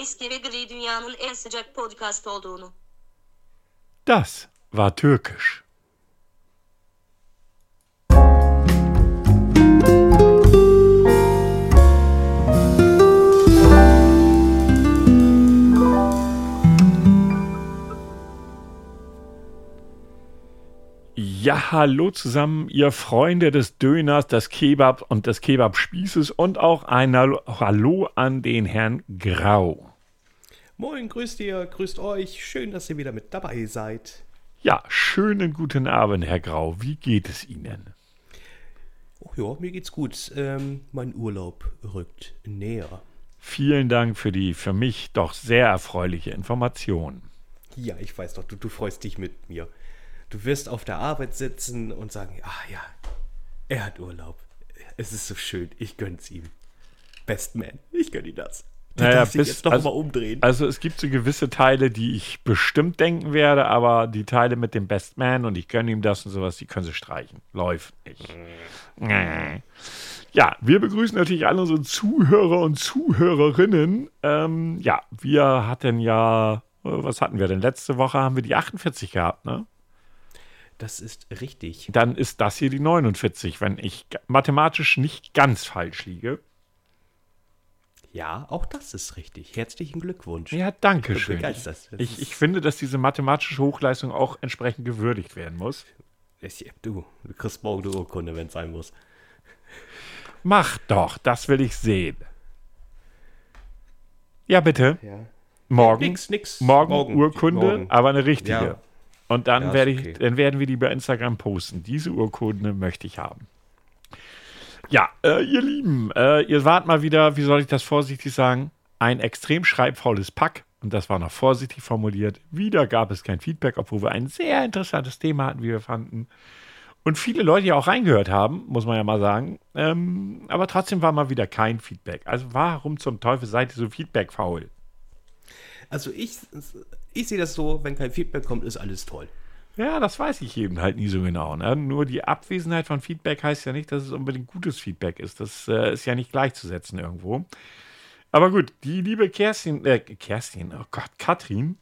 eski ve gri dünyanın en sıcak podcast olduğunu. Das war türkisch. Ja, hallo zusammen, ihr Freunde des Döners, des Kebab und des Kebabspießes und auch ein Hallo an den Herrn Grau. Moin, grüßt ihr, grüßt euch. Schön, dass ihr wieder mit dabei seid. Ja, schönen guten Abend, Herr Grau. Wie geht es Ihnen? Oh ja, mir geht's gut. Ähm, mein Urlaub rückt näher. Vielen Dank für die für mich doch sehr erfreuliche Information. Ja, ich weiß doch, du, du freust dich mit mir. Du wirst auf der Arbeit sitzen und sagen, ah ja, er hat Urlaub. Es ist so schön, ich gönn's ihm. Best Man, ich gönn ihm das. Der naja, darf sich jetzt noch also, mal umdrehen. Also es gibt so gewisse Teile, die ich bestimmt denken werde, aber die Teile mit dem Best Man und ich gönne ihm das und sowas, die können sie streichen. Läuft nicht. Ja, wir begrüßen natürlich alle unsere Zuhörer und Zuhörerinnen. Ähm, ja, wir hatten ja, äh, was hatten wir denn? Letzte Woche haben wir die 48 gehabt, ne? Das ist richtig. Dann ist das hier die 49, wenn ich mathematisch nicht ganz falsch liege. Ja, auch das ist richtig. Herzlichen Glückwunsch. Ja, danke schön. Ich, ich, finde, dass diese mathematische Hochleistung auch entsprechend gewürdigt werden muss. Du, du kriegst morgen eine Urkunde, wenn es sein muss. Mach doch, das will ich sehen. Ja, bitte. Ja. Morgen. Nix, nix. Morgen, morgen Urkunde, morgen. aber eine richtige. Ja. Und dann, ja, werde ich, okay. dann werden wir die bei Instagram posten. Diese Urkunde möchte ich haben. Ja, äh, ihr Lieben, äh, ihr wart mal wieder, wie soll ich das vorsichtig sagen, ein extrem schreibfaules Pack. Und das war noch vorsichtig formuliert. Wieder gab es kein Feedback, obwohl wir ein sehr interessantes Thema hatten, wie wir fanden. Und viele Leute ja auch reingehört haben, muss man ja mal sagen. Ähm, aber trotzdem war mal wieder kein Feedback. Also warum zum Teufel seid ihr so feedbackfaul? Also ich, ich sehe das so, wenn kein Feedback kommt, ist alles toll. Ja, das weiß ich eben halt nie so genau. Ne? Nur die Abwesenheit von Feedback heißt ja nicht, dass es unbedingt gutes Feedback ist. Das äh, ist ja nicht gleichzusetzen irgendwo. Aber gut, die liebe Kerstin, äh, Kerstin, oh Gott, Katrin,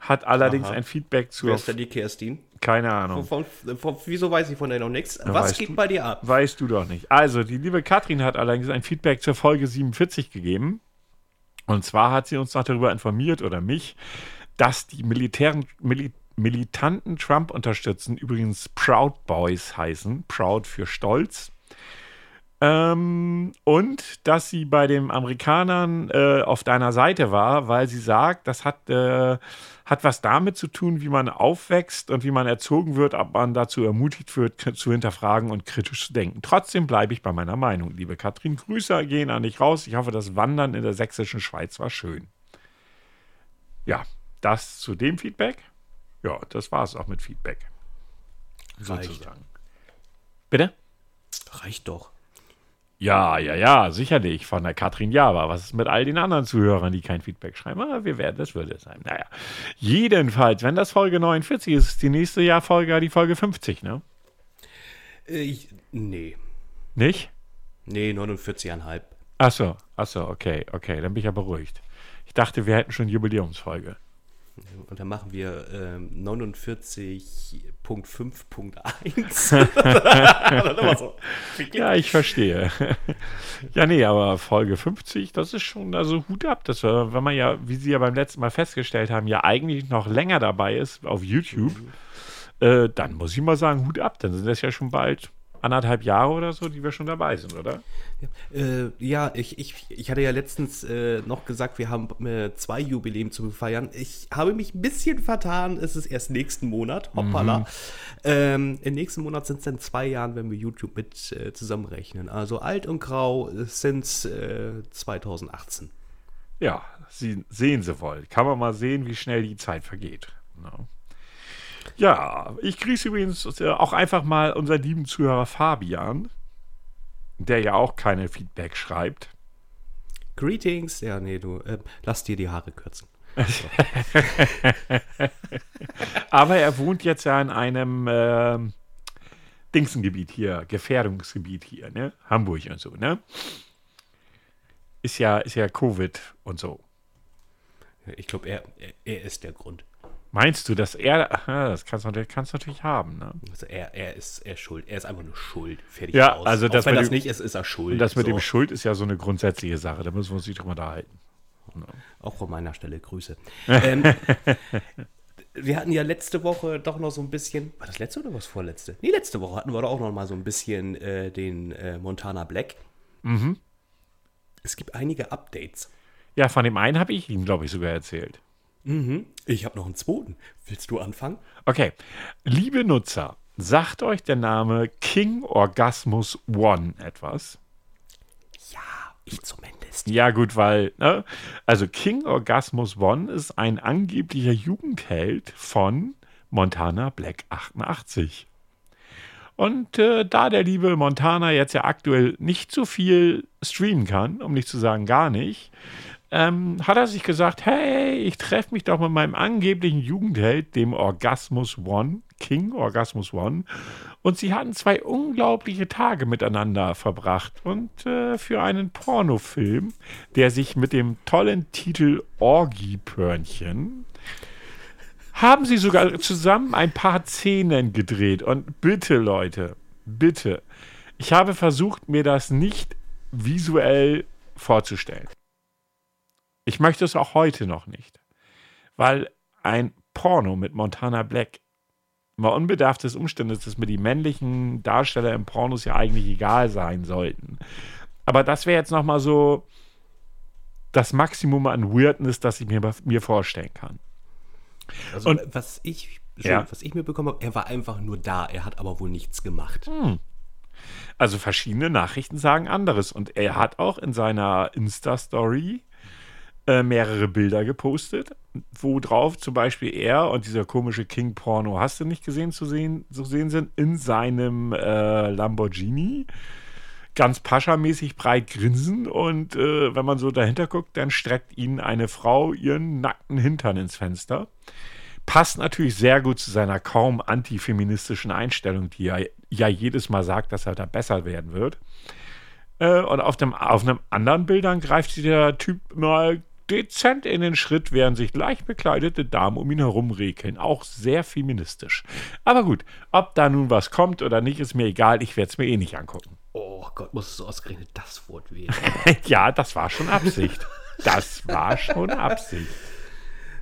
hat allerdings Aha. ein Feedback zu. Wer ist denn die Kerstin? Keine Ahnung. Von, von, von, wieso weiß ich von der noch nichts? Was weißt geht du, bei dir ab? Weißt du doch nicht. Also, die liebe Katrin hat allerdings ein Feedback zur Folge 47 gegeben. Und zwar hat sie uns noch darüber informiert, oder mich, dass die militären, Mil militanten Trump unterstützen, übrigens Proud Boys heißen, Proud für Stolz. Ähm, und dass sie bei den Amerikanern äh, auf deiner Seite war, weil sie sagt, das hat, äh, hat was damit zu tun, wie man aufwächst und wie man erzogen wird, ob man dazu ermutigt wird, zu hinterfragen und kritisch zu denken. Trotzdem bleibe ich bei meiner Meinung, liebe Katrin. Grüße gehen an dich raus. Ich hoffe, das Wandern in der sächsischen Schweiz war schön. Ja, das zu dem Feedback. Ja, das war es auch mit Feedback. Reicht. Sozusagen. Bitte? Reicht doch. Ja, ja, ja, sicherlich von der Katrin Java. Was ist mit all den anderen Zuhörern, die kein Feedback schreiben? Ah, wir werden, das würde es sein. Naja, jedenfalls, wenn das Folge 49 ist, ist die nächste Jahrfolge die Folge 50, ne? Äh, ich, nee. Nicht? Nee, 49,5. Ach so, ach so, okay, okay, dann bin ich ja beruhigt. Ich dachte, wir hätten schon Jubiläumsfolge. Und dann machen wir ähm, 49.5.1. so. Ja, ich verstehe. ja, nee, aber Folge 50, das ist schon, also Hut ab. Das, wenn man ja, wie Sie ja beim letzten Mal festgestellt haben, ja eigentlich noch länger dabei ist auf YouTube, mhm. äh, dann muss ich mal sagen, Hut ab. Dann sind das ja schon bald anderthalb Jahre oder so, die wir schon dabei sind, oder? Ja, äh, ja ich, ich, ich hatte ja letztens äh, noch gesagt, wir haben äh, zwei Jubiläen zu feiern. Ich habe mich ein bisschen vertan. Es ist erst nächsten Monat. Hoppala. Mhm. Ähm, Im nächsten Monat sind es dann zwei Jahre, wenn wir YouTube mit äh, zusammenrechnen. Also alt und grau sind es 2018. Ja, Sie, sehen Sie wohl. Kann man mal sehen, wie schnell die Zeit vergeht. No. Ja, ich grüße übrigens äh, auch einfach mal unseren lieben Zuhörer Fabian, der ja auch keine Feedback schreibt. Greetings. Ja, nee, du, äh, lass dir die Haare kürzen. Aber er wohnt jetzt ja in einem äh, Dingsengebiet hier, Gefährdungsgebiet hier, ne? Hamburg und so, ne? Ist ja, ist ja Covid und so. Ich glaube, er, er, er ist der Grund. Meinst du, dass er. Ja, das kannst du natürlich, kannst du natürlich haben, ne? Also er, er, ist, er ist schuld. Er ist einfach nur schuld. Fertig Ja, aus. also das Auch wenn das dem- nicht ist, ist er schuld. Und das mit So. dem Schuld ist ja so eine grundsätzliche Sache. Da müssen wir uns nicht drüber unterhalten. Auch von meiner Stelle Grüße. ähm, wir hatten ja letzte Woche doch noch so ein bisschen. War das letzte oder was vorletzte? Nee, letzte Woche hatten wir doch auch noch mal so ein bisschen äh, den äh, Montana Black. Mhm. Es gibt einige Updates. Ja, von dem einen habe ich ihm, glaube ich, sogar erzählt. Ich habe noch einen zweiten. Willst du anfangen? Okay. Liebe Nutzer, sagt euch der Name King Orgasmus One etwas? Ja, ich zumindest. Ja, gut, weil, ne? Also King Orgasmus One ist ein angeblicher Jugendheld von Montana Black 88. Und äh, da der liebe Montana jetzt ja aktuell nicht so viel streamen kann, um nicht zu sagen gar nicht, ähm, hat er sich gesagt, hey, ich treffe mich doch mit meinem angeblichen Jugendheld, dem Orgasmus One, King Orgasmus One. Und sie hatten zwei unglaubliche Tage miteinander verbracht. Und äh, für einen Pornofilm, der sich mit dem tollen Titel Orgie-Pörnchen haben sie sogar zusammen ein paar Szenen gedreht. Und bitte, Leute, bitte, ich habe versucht, mir das nicht visuell vorzustellen. Ich möchte es auch heute noch nicht. Weil ein Porno mit Montana Black, mal unbedarft des Umstandes, dass mir die männlichen Darsteller im Pornos ja eigentlich egal sein sollten. Aber das wäre jetzt nochmal so das Maximum an Weirdness, das ich mir, mir vorstellen kann. Also, Und- was, ich, Ja. was ich mitbekommen habe, er war einfach nur da. Er hat aber wohl nichts gemacht. Also verschiedene Nachrichten sagen anderes. Und er hat auch in seiner Insta-Story äh, mehrere Bilder gepostet, wo drauf zum Beispiel er und dieser komische King Porno, hast du nicht gesehen, zu sehen, zu sehen sind, in seinem äh, Lamborghini. Ganz paschamäßig breit grinsen und äh, wenn man so dahinter guckt, dann streckt ihnen eine Frau ihren nackten Hintern ins Fenster. Passt natürlich sehr gut zu seiner kaum antifeministischen Einstellung, die er ja jedes Mal sagt, dass er da besser werden wird. Äh, und auf, dem, auf einem anderen Bildern greift der Typ mal dezent in den Schritt, während sich leicht bekleidete Damen um ihn herum rekeln. Auch sehr feministisch. Aber gut, ob da nun was kommt oder nicht, ist mir egal. Ich werde es mir eh nicht angucken. Oh Gott, musst du ausgerechnet das Wort wählen. ja, das war schon Absicht. Das war schon Absicht.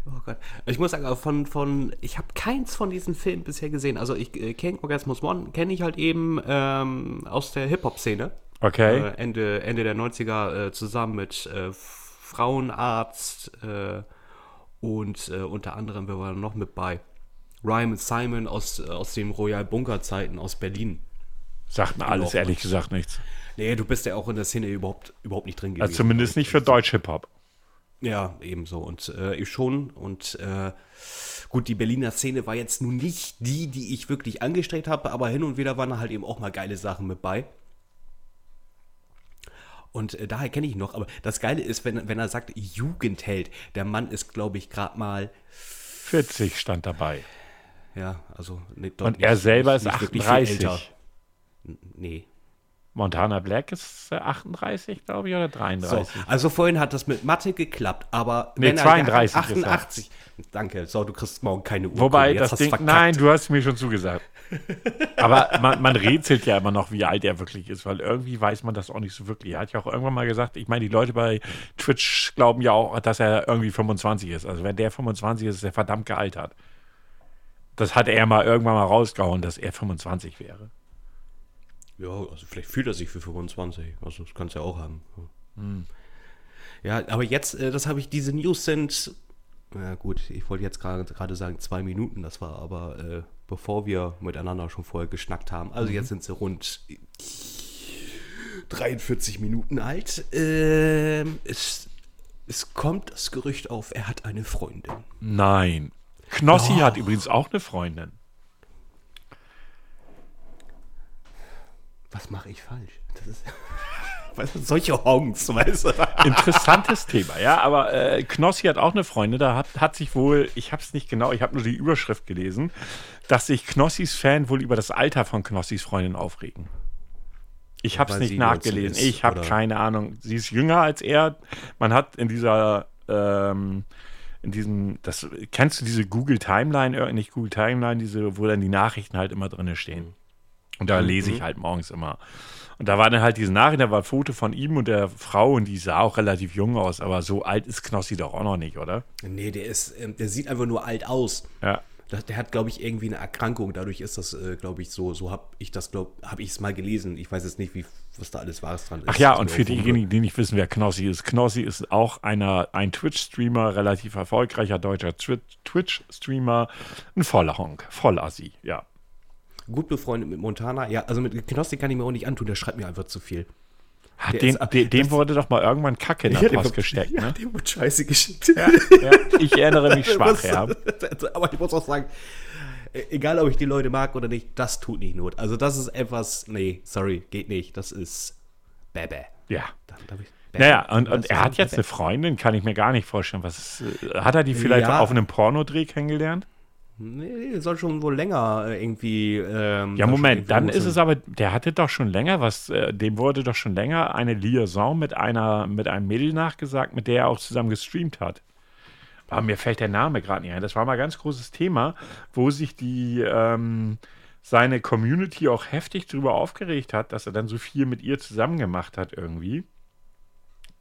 Oh Gott. Ich muss sagen, von, von ich habe keins von diesen Filmen bisher gesehen. Also ich äh, King Orgasmus One kenne ich halt eben ähm, aus der Hip-Hop-Szene. Okay. Äh, Ende, Ende der 90er äh, zusammen mit äh, Frauenarzt äh, und äh, unter anderem, wer war noch mit bei? Ryan Simon aus, äh, aus den Royal Bunker Zeiten aus Berlin. Sagt mir alles ehrlich nicht. gesagt nichts. Nee, du bist ja auch in der Szene überhaupt, überhaupt nicht drin gewesen. Also zumindest nicht für Deutsch-Hip-Hop. Ja, ebenso. Und äh, ich schon. Und äh, gut, die Berliner Szene war jetzt nun nicht die, die ich wirklich angestrebt habe, aber hin und wieder waren halt eben auch mal geile Sachen mit bei. Und äh, daher kenne ich ihn noch. Aber das Geile ist, wenn, wenn er sagt Jugendheld, der Mann ist, glaube ich, gerade mal, 40 stand dabei. ja, also. Nee, doch Und er selber ist wirklich viel 38. älter. Nee. Montana Black ist äh, 38, glaube ich, oder So, 33. also vorhin hat das mit Mathe geklappt, aber Nee, wenn er 32 ist er. 88. Danke, so, du kriegst morgen keine Uhr. Wobei, das Ding, verkackt. nein, du hast mir schon zugesagt. Aber man, man rätselt ja immer noch, wie alt er wirklich ist, weil irgendwie weiß man das auch nicht so wirklich. Er hat ja auch irgendwann mal gesagt, ich meine, die Leute bei Twitch glauben ja auch, dass er irgendwie 25 ist. Also wenn der 25 ist, ist er verdammt gealtert. Das hat er mal irgendwann mal rausgehauen, dass er 25 wäre. Ja, also vielleicht fühlt er sich für 25. Also das kannst du ja auch haben. Hm. Ja, aber jetzt, äh, das habe ich, diese News sind, ja gut, ich wollte jetzt gerade sagen zwei Minuten, das war aber äh, bevor wir miteinander schon vorher geschnackt haben. Also Mhm. jetzt sind sie rund 43 Minuten alt. Ähm, es, es kommt das Gerücht auf, er hat eine Freundin. Nein. Knossi Doch. hat übrigens auch eine Freundin. Was mache ich falsch? Das ist, weißt du, solche Honks, weißt du? Interessantes Thema, ja, aber äh, Knossi hat auch eine Freundin, da hat, hat sich wohl, ich habe es nicht genau, ich habe nur die Überschrift gelesen, dass sich Knossis Fan wohl über das Alter von Knossis Freundin aufregen. Ich habe es nicht nachgelesen, 19 ist, ich habe keine Ahnung. Sie ist jünger als er. Man hat in dieser ähm, in diesem, das, kennst du diese Google Timeline, äh, nicht Google Timeline, diese, wo dann die Nachrichten halt immer drin stehen. Und da lese ich halt morgens immer. Und da war dann halt diese Nachricht, da war ein Foto von ihm und der Frau und die sah auch relativ jung aus, aber so alt ist Knossi doch auch noch nicht, oder? Nee, der ist, ähm, der sieht einfach nur alt aus. Ja. Der hat, glaube ich, irgendwie eine Erkrankung. Dadurch ist das, äh, glaube ich, so. So habe ich das, glaube habe ich es mal gelesen. Ich weiß jetzt nicht, wie, was da alles Wahres dran ist. Ach ja, und für diejenigen, die nicht wissen, wer Knossi ist. Knossi ist auch einer, ein Twitch-Streamer, relativ erfolgreicher deutscher Twi- Twitch-Streamer. Ein voller Honk, voll Assi, ja. Gut befreundet mit Montana. Ja, also mit Knossi kann ich mir auch nicht antun. Der schreibt mir einfach zu viel. Der den, ist- de- dem das- wurde doch mal irgendwann Kacke in der Ja, dem Post gesteckt, ja, ne? dem wird Scheiße geschickt. Ja, ja, ich erinnere mich schwach, ja. Aber ich muss auch sagen, äh, egal ob ich die Leute mag oder nicht, das tut nicht Not. Also das ist etwas, nee, sorry, geht nicht. Das ist Bäbä. Ja. Da- da hab ich- Bäbä. Naja, und, und er hat jetzt eine Bäbä? Freundin, kann ich mir gar nicht vorstellen. Was ist, äh, hat er die vielleicht auf einem Pornodreh kennengelernt? Nee, soll schon wohl länger äh, irgendwie. Ähm, Ja, Moment, dann ist es aber, der hatte doch schon länger was, äh, dem wurde doch schon länger eine Liaison mit einer, mit einem Mädel nachgesagt, mit der er auch zusammen gestreamt hat. Aber mir fällt der Name gerade nicht ein. Das war mal ein ganz großes Thema, wo sich die, ähm, seine Community auch heftig darüber aufgeregt hat, dass er dann so viel mit ihr zusammen gemacht hat irgendwie.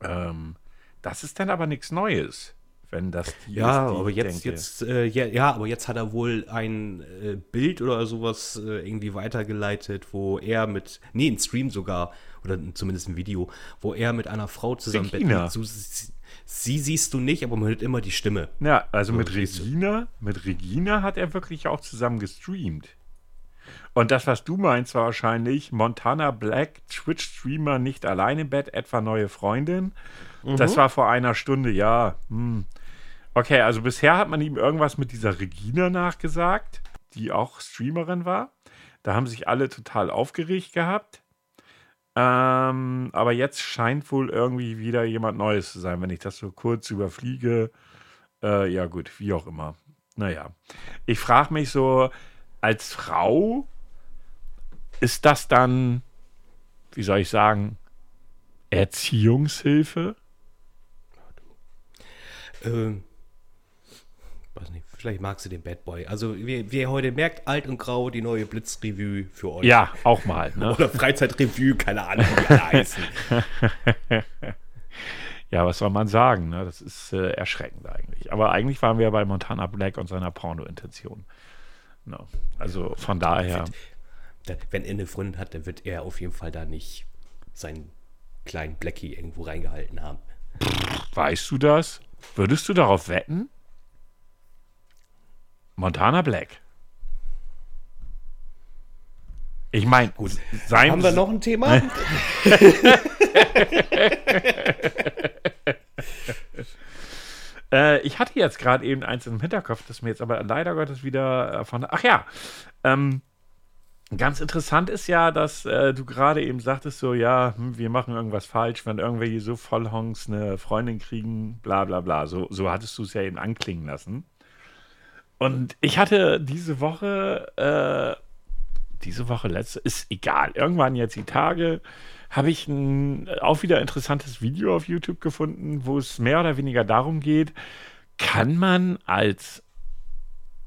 Ähm, das ist dann aber nichts Neues, wenn das die Ja, ist, aber jetzt, denke. jetzt, äh, ja, ja, aber jetzt hat er wohl ein äh, Bild oder sowas äh, irgendwie weitergeleitet, wo er mit, nee, ein Stream sogar, oder zumindest ein Video, wo er mit einer Frau zusammen Regina. So, sie, sie siehst du nicht, aber man hört immer die Stimme. Ja, also mit siehst du. Regina, mit Regina hat er wirklich auch zusammen gestreamt. Und das, was du meinst, war wahrscheinlich Montana Black, Twitch-Streamer, nicht allein im Bett, etwa neue Freundin. Das war vor einer Stunde, ja. Hm. Okay, also bisher hat man ihm irgendwas mit dieser Regina nachgesagt, die auch Streamerin war. Da haben sich alle total aufgeregt gehabt. Ähm, aber jetzt scheint wohl irgendwie wieder jemand Neues zu sein, wenn ich das so kurz überfliege. Äh, ja, gut, wie auch immer. Naja. Ich frage mich so, als Frau, ist das dann, wie soll ich sagen, Erziehungshilfe? Ähm, weiß nicht, vielleicht magst du den Bad Boy. Also, wie, wie ihr heute merkt, alt und grau, die neue Blitzrevue für euch. Ja, auch mal. Ne? Oder Freizeitrevue, keine Ahnung, wie alle heißen. Ja, was soll man sagen? Ne? Das ist äh, erschreckend eigentlich. Aber eigentlich waren wir bei Montana Black und seiner Porno-Intention. No. Also von daher. Da- Wenn er eine Freundin hat, dann wird er auf jeden Fall da nicht seinen kleinen Blackie irgendwo reingehalten haben. Weißt du das? Würdest du darauf wetten? Montana Black. Ich meine, sein. Haben wir noch ein Thema? Äh, ich hatte jetzt gerade eben eins im Hinterkopf, das mir jetzt aber leider Gottes wieder äh, von. Ach ja. Ähm, ganz interessant ist ja, dass äh, du gerade eben sagtest, so, ja, hm, wir machen irgendwas falsch, wenn irgendwelche so Vollhongs eine Freundin kriegen, bla bla bla. So, so hattest du es ja eben anklingen lassen. Und ich hatte diese Woche, äh, diese Woche letzte, ist egal, irgendwann jetzt die Tage, habe ich ein auch wieder interessantes Video auf YouTube gefunden, wo es mehr oder weniger darum geht, kann man als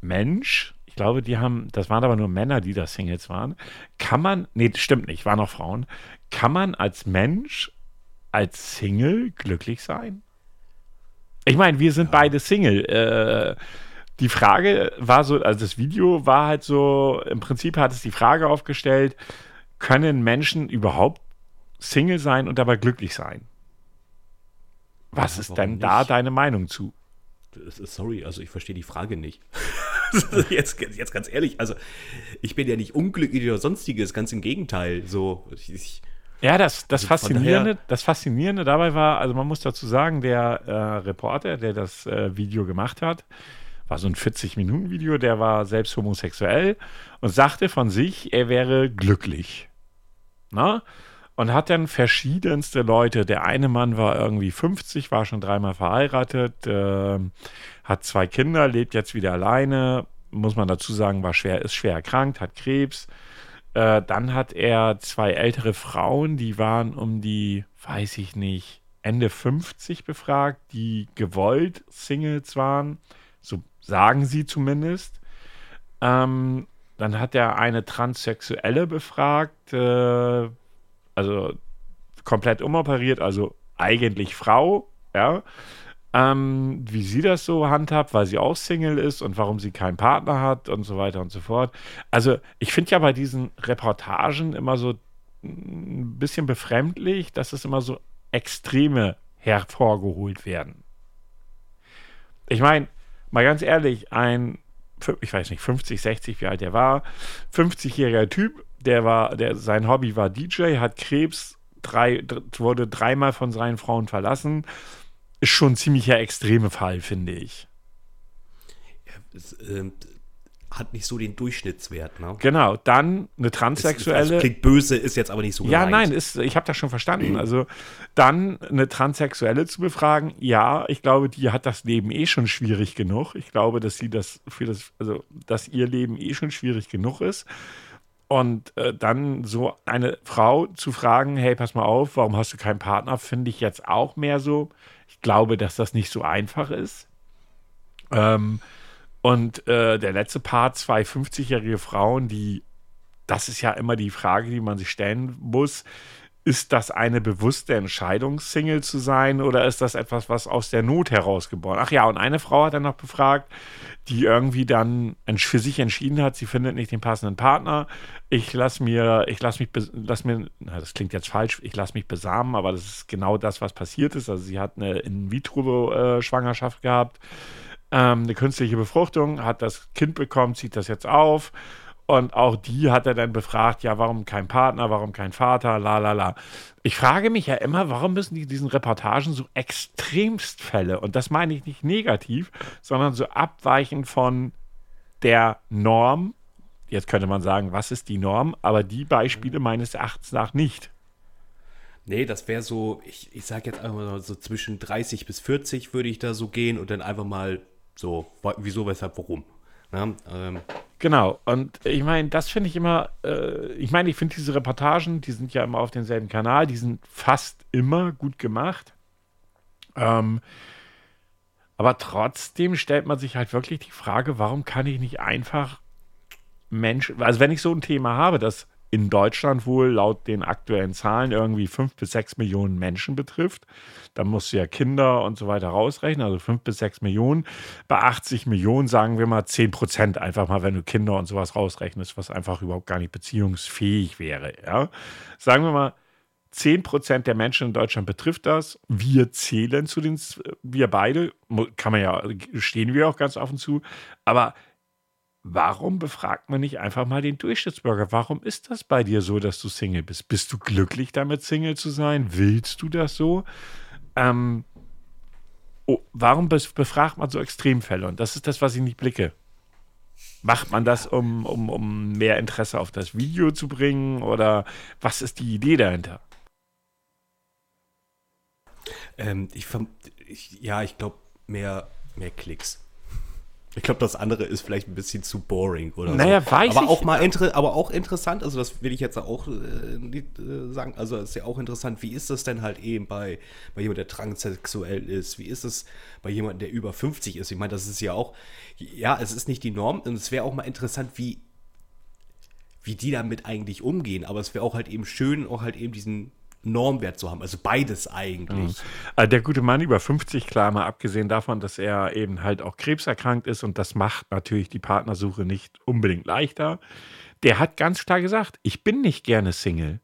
Mensch, ich glaube, die haben, das waren aber nur Männer, die da Singles waren, kann man, nee, stimmt nicht, waren auch Frauen, kann man als Mensch, als Single glücklich sein? Ich meine, wir sind beide Single. Äh, die Frage war so, also das Video war halt so, im Prinzip hat es die Frage aufgestellt, können Menschen überhaupt Single sein und dabei glücklich sein? Was Ja, ist denn da nicht? deine Meinung zu? Sorry, also ich verstehe die Frage nicht. jetzt, jetzt ganz ehrlich, also ich bin ja nicht unglücklich oder sonstiges, ganz im Gegenteil. So, ich, ich, Ja, das, das, Also Faszinierende, das Faszinierende dabei war, also man muss dazu sagen, der äh, Reporter, der das äh, Video gemacht hat, war so ein 40-Minuten-Video, der war selbst homosexuell und sagte von sich, er wäre glücklich. Na? Und hat dann verschiedenste Leute. Der eine Mann war irgendwie 50, war schon dreimal verheiratet, ähm, hat zwei Kinder, lebt jetzt wieder alleine. Muss man dazu sagen, war schwer, ist schwer erkrankt, hat Krebs. Äh, dann hat er zwei ältere Frauen, die waren um die, weiß ich nicht, Ende 50 befragt, die gewollt Singles waren. So sagen sie zumindest. Ähm, dann hat er eine Transsexuelle befragt, äh, also komplett umoperiert, also eigentlich Frau, ja. Ähm, wie sie das so handhabt, weil sie auch Single ist und warum sie keinen Partner hat und so weiter und so fort. Also ich finde ja bei diesen Reportagen immer so ein bisschen befremdlich, dass es immer so Extreme hervorgeholt werden. Ich meine, mal ganz ehrlich, ein, ich weiß nicht, 50, 60, wie alt er war, 50-jähriger Typ, der war, der, sein Hobby war DJ, hat Krebs, drei, wurde dreimal von seinen Frauen verlassen. Ist schon ein ziemlicher extreme Fall, finde ich. Ja, es, äh, hat nicht so den Durchschnittswert. Ne? Genau, dann eine Transsexuelle. Das klingt böse, ist jetzt aber nicht so Ja, gemeint. nein, ist, ich habe das schon verstanden. Also dann eine Transsexuelle zu befragen, ja, ich glaube, die hat das Leben eh schon schwierig genug. Ich glaube, dass sie das für das, also dass ihr Leben eh schon schwierig genug ist. Und äh, dann so eine Frau zu fragen, hey, pass mal auf, warum hast du keinen Partner, finde ich jetzt auch mehr so. Ich glaube, dass das nicht so einfach ist. Ähm, und äh, der letzte Part, zwei 50-jährige Frauen, die, das ist ja immer die Frage, die man sich stellen muss. Ist das eine bewusste Entscheidung, Single zu sein, oder ist das etwas, was aus der Not herausgeboren? Ach ja, und eine Frau hat dann noch befragt, die irgendwie dann für sich entschieden hat, sie findet nicht den passenden Partner. Ich lasse mir, ich lasse mich, lass mir, na, das klingt jetzt falsch, ich lasse mich besamen, aber das ist genau das, was passiert ist. Also sie hat eine In-vitro-Schwangerschaft gehabt ähm, eine künstliche Befruchtung, hat das Kind bekommen, zieht das jetzt auf. Und auch die hat er dann befragt, ja, warum kein Partner, warum kein Vater, la la la. Ich frage mich ja immer, warum müssen die diesen Reportagen so Extremstfälle, und das meine ich nicht negativ, sondern so abweichend von der Norm. Jetzt könnte man sagen, was ist die Norm, aber die Beispiele meines Erachtens nach nicht. Nee, das wäre so, ich, ich sage jetzt einfach mal so zwischen 30 bis 40 würde ich da so gehen und dann einfach mal so, wieso, weshalb, warum. Na, ähm. Genau, und ich meine, das finde ich immer, äh, ich meine, ich finde diese Reportagen, die sind ja immer auf demselben Kanal, die sind fast immer gut gemacht. Ähm, aber trotzdem stellt man sich halt wirklich die Frage, warum kann ich nicht einfach Menschen, also wenn ich so ein Thema habe, das in Deutschland wohl laut den aktuellen Zahlen irgendwie fünf bis sechs Millionen Menschen betrifft. Da musst du ja Kinder und so weiter rausrechnen, also fünf bis sechs Millionen. Bei 80 Millionen sagen wir mal zehn Prozent einfach mal, wenn du Kinder und sowas rausrechnest, was einfach überhaupt gar nicht beziehungsfähig wäre. Ja? Sagen wir mal, 10 Prozent der Menschen in Deutschland betrifft das. Wir zählen zu den, wir beide, kann man ja, stehen wir auch ganz offen zu. Aber warum befragt man nicht einfach mal den Durchschnittsbürger? Warum ist das bei dir so, dass du Single bist? Bist du glücklich damit, Single zu sein? Willst du das so? Ähm, oh, warum befragt man so Extremfälle? Und das ist das, was ich nicht blicke. Macht man das, um, um, um mehr Interesse auf das Video zu bringen? Oder was ist die Idee dahinter? Ähm, ich, ich, ja, ich glaube, mehr, mehr Klicks. Ich glaube, das andere ist vielleicht ein bisschen zu boring oder naja, so. Weiß aber ich. auch mal inter aber auch interessant, also das will ich jetzt auch äh, äh, sagen, also ist ja auch interessant, wie ist das denn halt eben bei, bei jemandem, der transsexuell ist? Wie ist es bei jemandem, der über 50 ist? Ich meine, das ist ja auch, ja, es ist nicht die Norm und es wäre auch mal interessant, wie, wie die damit eigentlich umgehen, aber es wäre auch halt eben schön, auch halt eben diesen Normwert zu haben. Also beides eigentlich. Mhm. Also der gute Mann über 50, klar, mal abgesehen davon, dass er eben halt auch krebserkrankt ist und das macht natürlich die Partnersuche nicht unbedingt leichter. Der hat ganz klar gesagt, ich bin nicht gerne Single.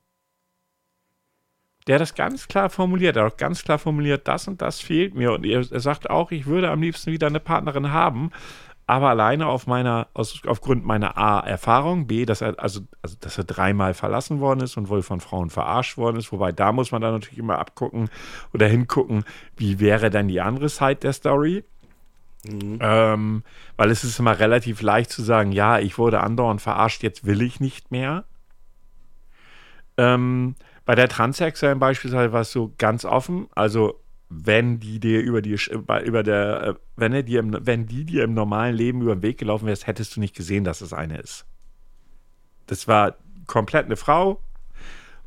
Der hat das ganz klar formuliert. Er hat auch ganz klar formuliert, das und das fehlt mir. Und er sagt auch, ich würde am liebsten wieder eine Partnerin haben aber alleine auf meiner, aus, aufgrund meiner A, Erfahrung, B, dass er, also, also, dass er dreimal verlassen worden ist und wohl von Frauen verarscht worden ist, wobei da muss man dann natürlich immer abgucken oder hingucken, wie wäre dann die andere Side der Story. Mhm. Ähm, weil es ist immer relativ leicht zu sagen, ja, ich wurde andauernd verarscht, jetzt will ich nicht mehr. Ähm, bei der Transsexuellen beispielsweise war es so ganz offen, also wenn die dir über die über der äh, wenn er dir wenn die dir im normalen Leben über den Weg gelaufen wärst, hättest du nicht gesehen, dass es eine ist. Das war komplett eine Frau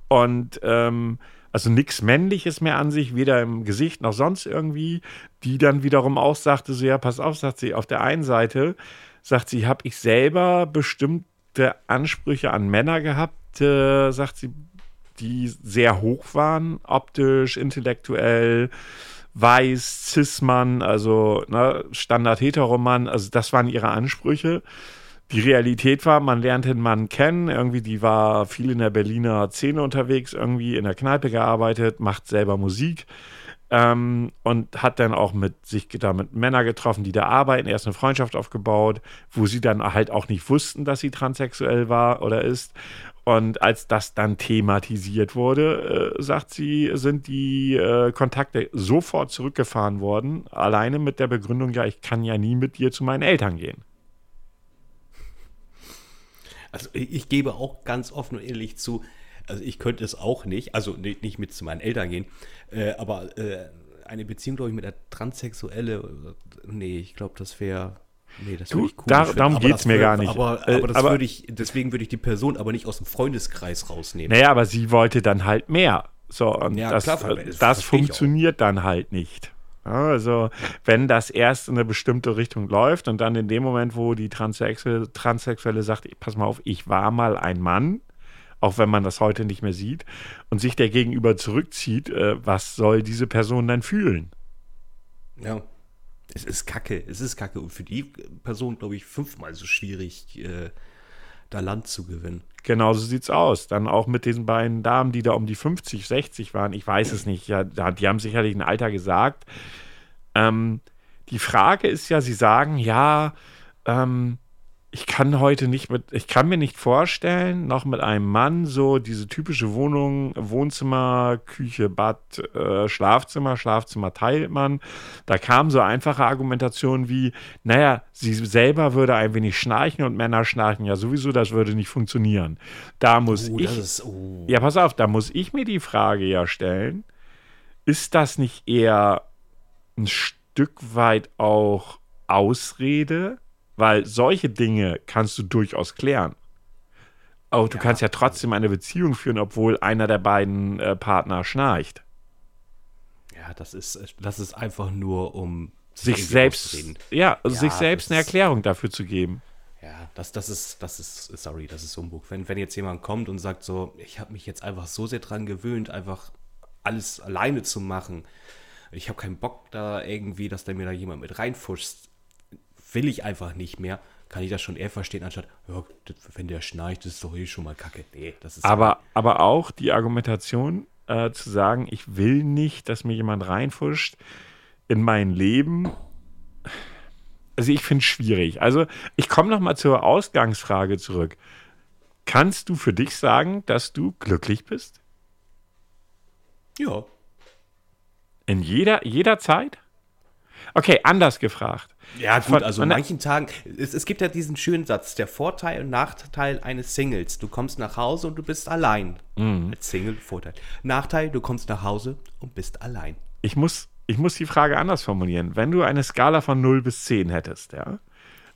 und ähm, also nichts Männliches mehr an sich, weder im Gesicht noch sonst irgendwie, die dann wiederum auch sagte, so ja, pass auf, sagt sie, auf der einen Seite, sagt sie, habe ich selber bestimmte Ansprüche an Männer gehabt, äh, sagt sie, die sehr hoch waren, optisch, intellektuell, weiß, Cis-Mann, also ne, Standard-Heteromann, also das waren ihre Ansprüche. Die Realität war, man lernte einen Mann kennen, irgendwie, die war viel in der Berliner Szene unterwegs, irgendwie in der Kneipe gearbeitet, macht selber Musik ähm, und hat dann auch mit sich da mit Männern getroffen, die da arbeiten, erst eine Freundschaft aufgebaut, wo sie dann halt auch nicht wussten, dass sie transsexuell war oder ist. Und als das dann thematisiert wurde, äh, sagt sie, sind die äh, Kontakte sofort zurückgefahren worden, alleine mit der Begründung, ja, ich kann ja nie mit dir zu meinen Eltern gehen. Also ich gebe auch ganz offen und ehrlich zu, also ich könnte es auch nicht, also nicht mit zu meinen Eltern gehen, äh, aber äh, eine Beziehung, glaube ich, mit einer Transsexuelle, nee, ich glaube, das wäre Nee, das du, ich da, darum geht es mir gar nicht. Aber, aber, aber würde ich, deswegen würde ich die Person aber nicht aus dem Freundeskreis rausnehmen. Naja, aber sie wollte dann halt mehr. So, und ja, das, klar, das, das funktioniert dann halt nicht. Also, wenn das erst in eine bestimmte Richtung läuft und dann in dem Moment, wo die Transsexuelle, Transsexuelle sagt, pass mal auf, ich war mal ein Mann, auch wenn man das heute nicht mehr sieht, und sich der Gegenüber zurückzieht, äh, was soll diese Person dann fühlen? Ja. Es ist kacke, es ist kacke. Und für die Person, glaube ich, fünfmal so schwierig, äh, da Land zu gewinnen. Genau so sieht's aus. Dann auch mit diesen beiden Damen, die da um die 50, 60 waren. Ich weiß es nicht. Ja, die haben sicherlich ein Alter gesagt. Ähm, die Frage ist ja, sie sagen, ja, ähm, ich kann heute nicht mit, ich kann mir nicht vorstellen, noch mit einem Mann so diese typische Wohnung, Wohnzimmer, Küche, Bad, äh, Schlafzimmer, Schlafzimmer teilt man. Da kam so einfache Argumentationen wie, naja, sie selber würde ein wenig schnarchen und Männer schnarchen ja sowieso, das würde nicht funktionieren. Da muss oh, ich, ist, oh. ja, pass auf, da muss ich mir die Frage ja stellen, ist das nicht eher ein Stück weit auch Ausrede? Weil solche Dinge kannst du durchaus klären. Auch du ja. kannst ja trotzdem eine Beziehung führen, obwohl einer der beiden äh, Partner schnarcht. Ja, das ist, das ist einfach nur, um sich selbst, ja, also ja, sich selbst eine Erklärung dafür zu geben. Ja, das, das ist, das ist, sorry, das ist Humbug. Wenn, wenn jetzt jemand kommt und sagt so, ich habe mich jetzt einfach so sehr dran gewöhnt, einfach alles alleine zu machen. Ich habe keinen Bock da irgendwie, dass da mir da jemand mit reinfuscht will ich einfach nicht mehr, kann ich das schon eher verstehen, anstatt, ja, wenn der schnarcht, das ist doch eh schon mal kacke. Nee, das ist aber, aber auch die Argumentation äh, zu sagen, ich will nicht, dass mir jemand reinfuscht in mein Leben. Also ich finde es schwierig. Also ich komme noch mal zur Ausgangsfrage zurück. Kannst du für dich sagen, dass du glücklich bist? Ja. In jeder, jeder Zeit? Okay, anders gefragt. Ja, gut, also an manchen Tagen, es, es, gibt ja diesen schönen Satz, der Vorteil und Nachteil eines Singles. Du kommst nach Hause und du bist allein. Mhm. Als Single Vorteil. Nachteil, du kommst nach Hause und bist allein. Ich muss, ich muss die Frage anders formulieren. Wenn du eine Skala von 0 bis 10 hättest, ja.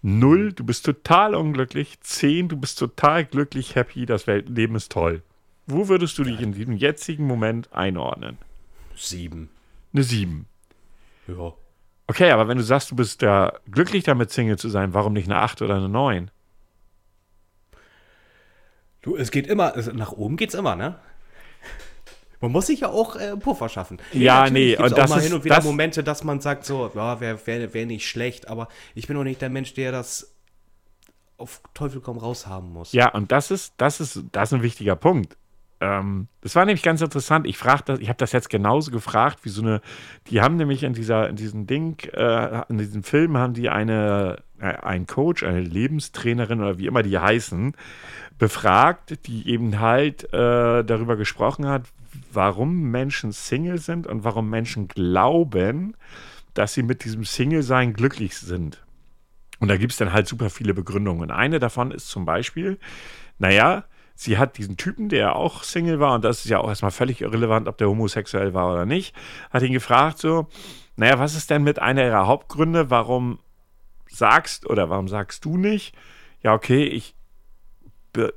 0, du bist total unglücklich. 10, du bist total glücklich, happy, das Leben ist toll. Wo würdest du dich in diesem jetzigen Moment einordnen? 7. Eine 7. Ja. Okay, aber wenn du sagst, du bist ja glücklich damit, Single zu sein, warum nicht eine 8 oder eine 9? Du, es geht immer, nach oben geht's immer, ne? Man muss sich ja auch äh, Puffer schaffen. Ja, nee, und das auch mal ist, hin und wieder das Momente, dass man sagt so, ja, wäre wär, wär nicht schlecht, aber ich bin auch nicht der Mensch, der das auf Teufel komm raus haben muss. Ja, und das ist, das ist, das ist ein wichtiger Punkt. Ähm, das war nämlich ganz interessant. Ich frage das, ich habe das jetzt genauso gefragt, wie so eine, die haben nämlich in dieser, in diesem Ding, äh, in diesem Film haben die eine, äh, einen Coach, eine Lebenstrainerin oder wie immer die heißen, befragt, die eben halt äh, darüber gesprochen hat, warum Menschen Single sind und warum Menschen glauben, dass sie mit diesem Single-Sein glücklich sind. Und da gibt es dann halt super viele Begründungen. Eine davon ist zum Beispiel, naja, sie hat diesen Typen, der auch Single war, und das ist ja auch erstmal völlig irrelevant, ob der homosexuell war oder nicht, hat ihn gefragt so, naja, was ist denn mit einer ihrer Hauptgründe, warum sagst oder warum sagst du nicht, ja, okay, ich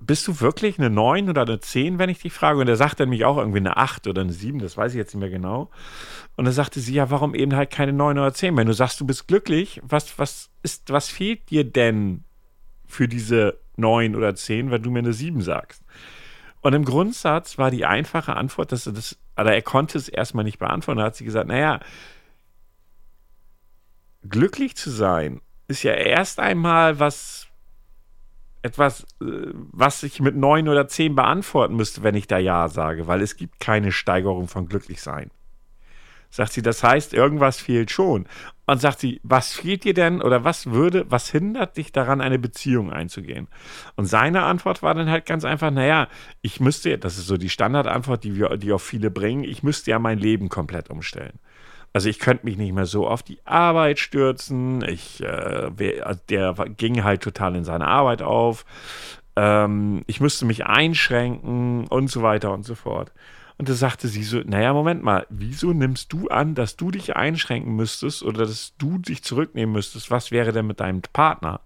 bist du wirklich eine 9 oder eine 10, wenn ich dich frage? Und er sagt dann mich auch irgendwie eine 8 oder eine 7, das weiß ich jetzt nicht mehr genau. Und dann sagte sie, ja, warum eben halt keine 9 oder 10? Wenn du sagst, du bist glücklich, was, was, ist, was fehlt dir denn für diese 9 oder 10, wenn du mir eine 7 sagst? Und im Grundsatz war die einfache Antwort, dass er das, aber er konnte es erstmal nicht beantworten. Da hat sie gesagt, naja, glücklich zu sein ist ja erst einmal was, etwas, äh, was ich mit 9 oder 10 beantworten müsste, wenn ich da Ja sage, weil es gibt keine Steigerung von Glücklichsein. Sagt sie, das heißt, irgendwas fehlt schon. Und sagt sie, was fehlt dir denn oder was würde, was hindert dich daran, eine Beziehung einzugehen? Und seine Antwort war dann halt ganz einfach, naja, ich müsste, das ist so die Standardantwort, die wir, die auch viele bringen, ich müsste ja mein Leben komplett umstellen. Also ich könnte mich nicht mehr so auf die Arbeit stürzen. Ich, äh, also der ging halt total in seine Arbeit auf. Ähm, ich müsste mich einschränken und so weiter und so fort. Und da sagte sie so, naja, Moment mal, wieso nimmst du an, dass du dich einschränken müsstest oder dass du dich zurücknehmen müsstest? Was wäre denn mit deinem Partner?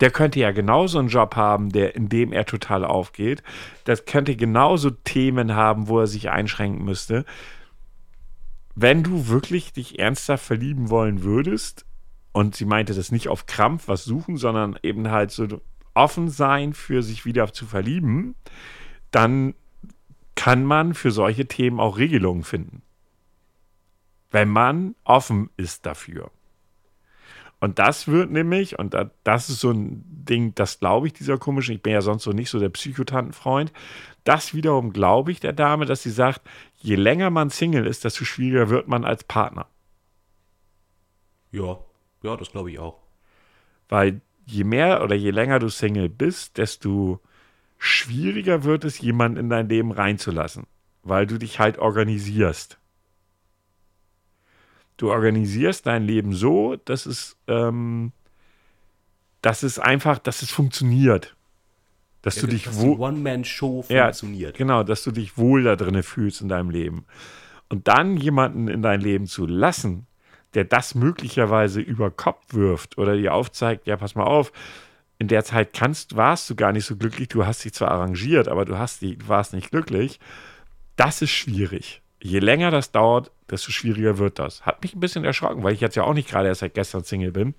Der könnte ja genauso einen Job haben, der, in dem er total aufgeht. Das könnte genauso Themen haben, wo er sich einschränken müsste. Wenn du wirklich dich ernsthaft verlieben wollen würdest, und sie meinte das nicht auf Krampf was suchen, sondern eben halt so offen sein für sich wieder zu verlieben, dann kann man für solche Themen auch Regelungen finden. Wenn man offen ist dafür. Und das wird nämlich, und da, das ist so ein Ding, das glaube ich dieser komischen, ich bin ja sonst so nicht so der Psychotantenfreund, das wiederum glaube ich der Dame, dass sie sagt, je länger man Single ist, desto schwieriger wird man als Partner. Ja, ja, das glaube ich auch. Weil je mehr oder je länger du Single bist, desto schwieriger wird es, jemanden in dein Leben reinzulassen. Weil du dich halt organisierst. Du organisierst dein Leben so, dass es, ähm, dass es einfach, dass es funktioniert. Dass du dich dass wohl. One-Man-Show Ja, funktioniert. Genau, dass du dich wohl da drin fühlst in deinem Leben. Und dann jemanden in dein Leben zu lassen, der das möglicherweise über Kopf wirft oder dir aufzeigt, ja, pass mal auf, in der Zeit kannst, warst du gar nicht so glücklich, du hast dich zwar arrangiert, aber du, hast die, warst nicht glücklich. Das ist schwierig. Je länger das dauert, desto schwieriger wird das. Hat mich ein bisschen erschrocken, weil ich jetzt ja auch nicht gerade erst seit gestern Single bin.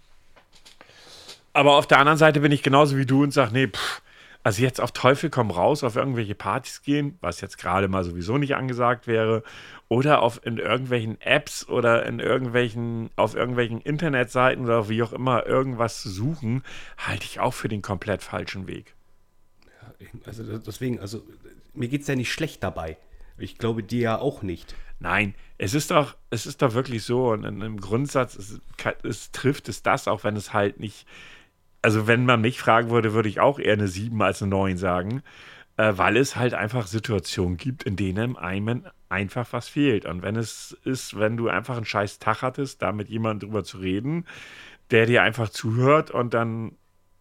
Aber auf der anderen Seite bin ich genauso wie du und sage, nee, pff, also jetzt auf Teufel komm raus, auf irgendwelche Partys gehen, was jetzt gerade mal sowieso nicht angesagt wäre, oder auf in irgendwelchen Apps oder in irgendwelchen, auf irgendwelchen Internetseiten oder wie auch immer irgendwas zu suchen, halte ich auch für den komplett falschen Weg. Also das- deswegen, also mir geht es ja nicht schlecht dabei. Ich glaube dir ja auch nicht. Nein, es ist doch, es ist doch wirklich so und in- im Grundsatz es, es trifft es das, auch wenn es halt nicht, also wenn man mich fragen würde, würde ich auch eher eine 7 als eine 9 sagen, äh, weil es halt einfach Situationen gibt, in denen einem einfach was fehlt. Und wenn es ist, wenn du einfach einen scheiß Tag hattest, da mit jemandem drüber zu reden, der dir einfach zuhört und dann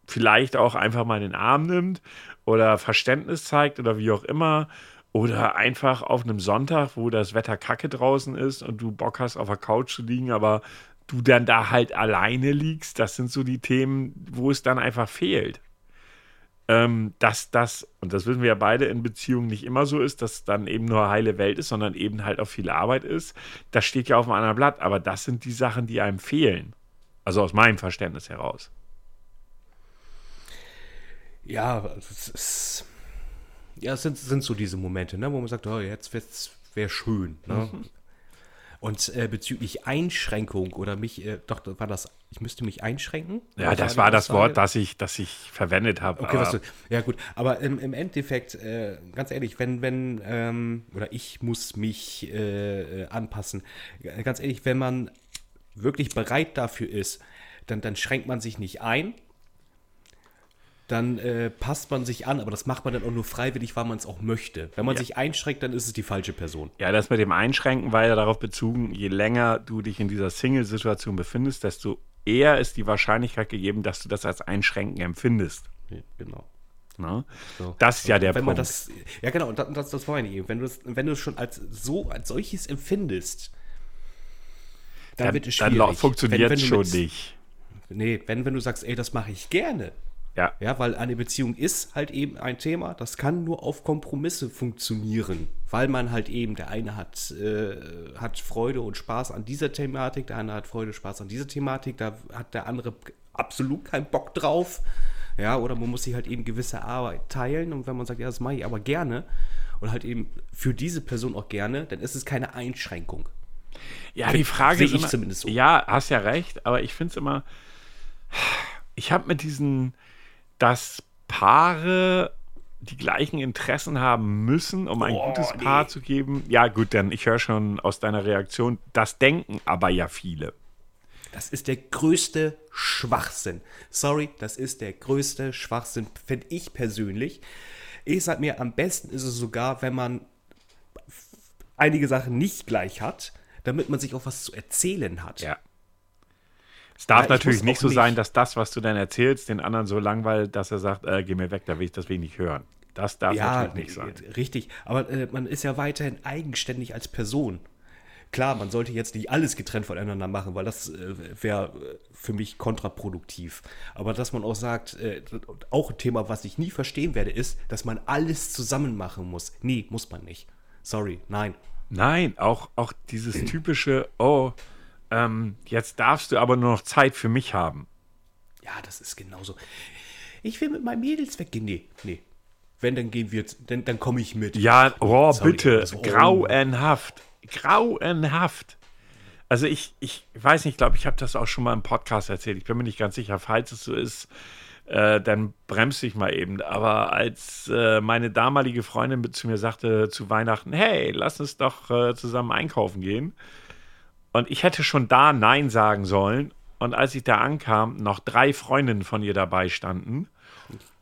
vielleicht auch einfach mal in den Arm nimmt oder Verständnis zeigt oder wie auch immer. Oder einfach auf einem Sonntag, wo das Wetter kacke draußen ist und du Bock hast, auf der Couch zu liegen, aber du dann da halt alleine liegst. Das sind so die Themen, wo es dann einfach fehlt. Ähm, dass das, und das wissen wir ja beide in Beziehungen nicht immer so ist, dass dann eben nur heile Welt ist, sondern eben halt auch viel Arbeit ist. Das steht ja auf einem anderen Blatt, aber das sind die Sachen, die einem fehlen. Also aus meinem Verständnis heraus. Ja, es ist, ja, es sind, sind so diese Momente, ne, wo man sagt, oh, jetzt wäre schön. Ne? Mhm. Und äh, bezüglich Einschränkung oder mich, äh, doch, war das, ich müsste mich einschränken? Ja, das war das Aussage? Wort, das ich, das ich verwendet habe. Okay, was du, ja gut, aber im, im Endeffekt, äh, ganz ehrlich, wenn, wenn, ähm, oder ich muss mich äh, anpassen, ganz ehrlich, wenn man wirklich bereit dafür ist, dann, dann schränkt man sich nicht ein, dann äh, passt man sich an, aber das macht man dann auch nur freiwillig, weil man es auch möchte. Wenn man Ja. sich einschränkt, dann ist es die falsche Person. Ja, das mit dem Einschränken war ja darauf bezogen, je länger du dich in dieser Single-Situation befindest, desto eher ist die Wahrscheinlichkeit gegeben, dass du das als Einschränken empfindest. Ja, genau. Ne? So. Das ist ja der wenn Punkt. man das, ja genau, und das, das, das meine ich eben. Wenn du es wenn du es schon als so als solches empfindest, dann, dann wird es dann schwierig. lau- funktioniert es schon mit- nicht. Nee, wenn, wenn du sagst, ey, das mache ich gerne, Ja. Ja, weil eine Beziehung ist halt eben ein Thema, das kann nur auf Kompromisse funktionieren, weil man halt eben, der eine hat, äh, hat Freude und Spaß an dieser Thematik, der andere hat Freude und Spaß an dieser Thematik, da hat der andere absolut keinen Bock drauf. Ja, oder man muss sich halt eben gewisse Arbeit teilen und wenn man sagt, ja, das mache ich aber gerne und halt eben für diese Person auch gerne, dann ist es keine Einschränkung. Ja, die Frage Sehe ist ich immer, zumindest so. Ja, hast ja recht, aber ich finde es immer, ich habe mit diesen, dass Paare die gleichen Interessen haben müssen, um ein Oh, gutes nee. Paar zu geben. Ja, gut, dann ich höre schon aus deiner Reaktion, das denken aber ja viele. Das ist der größte Schwachsinn. Sorry, das ist der größte Schwachsinn, finde ich persönlich. Ich sag mir, am besten ist es sogar, wenn man einige Sachen nicht gleich hat, damit man sich auch was zu erzählen hat. Ja. Es darf Ja, ich natürlich nicht so sein, nicht- dass das, was du dann erzählst, den anderen so langweilt, dass er sagt, äh, geh mir weg, da will ich das nicht hören. Das darf Ja, natürlich nicht sein. richtig. Aber äh, man ist ja weiterhin eigenständig als Person. Klar, man sollte jetzt nicht alles getrennt voneinander machen, weil das äh, wäre äh, für mich kontraproduktiv. Aber dass man auch sagt, äh, auch ein Thema, was ich nie verstehen werde, ist, dass man alles zusammen machen muss. Nee, muss man nicht. Sorry, nein. Nein, auch, auch dieses typische, oh, ähm, jetzt darfst du aber nur noch Zeit für mich haben. Ja, das ist genauso. Ich will mit meinen Mädels weggehen. Nee, nee. Wenn, dann gehen wir, dann, dann komme ich mit. Ja, oh, Sorry, bitte, oh. grauenhaft, grauenhaft. Also ich, ich weiß nicht, ich glaube, ich habe das auch schon mal im Podcast erzählt. Ich bin mir nicht ganz sicher, falls es so ist, äh, dann bremse ich mal eben. Aber als äh, meine damalige Freundin zu mir sagte zu Weihnachten, hey, lass uns doch äh, zusammen einkaufen gehen. Und ich hätte schon da Nein sagen sollen. Und als ich da ankam, noch drei Freundinnen von ihr dabei standen.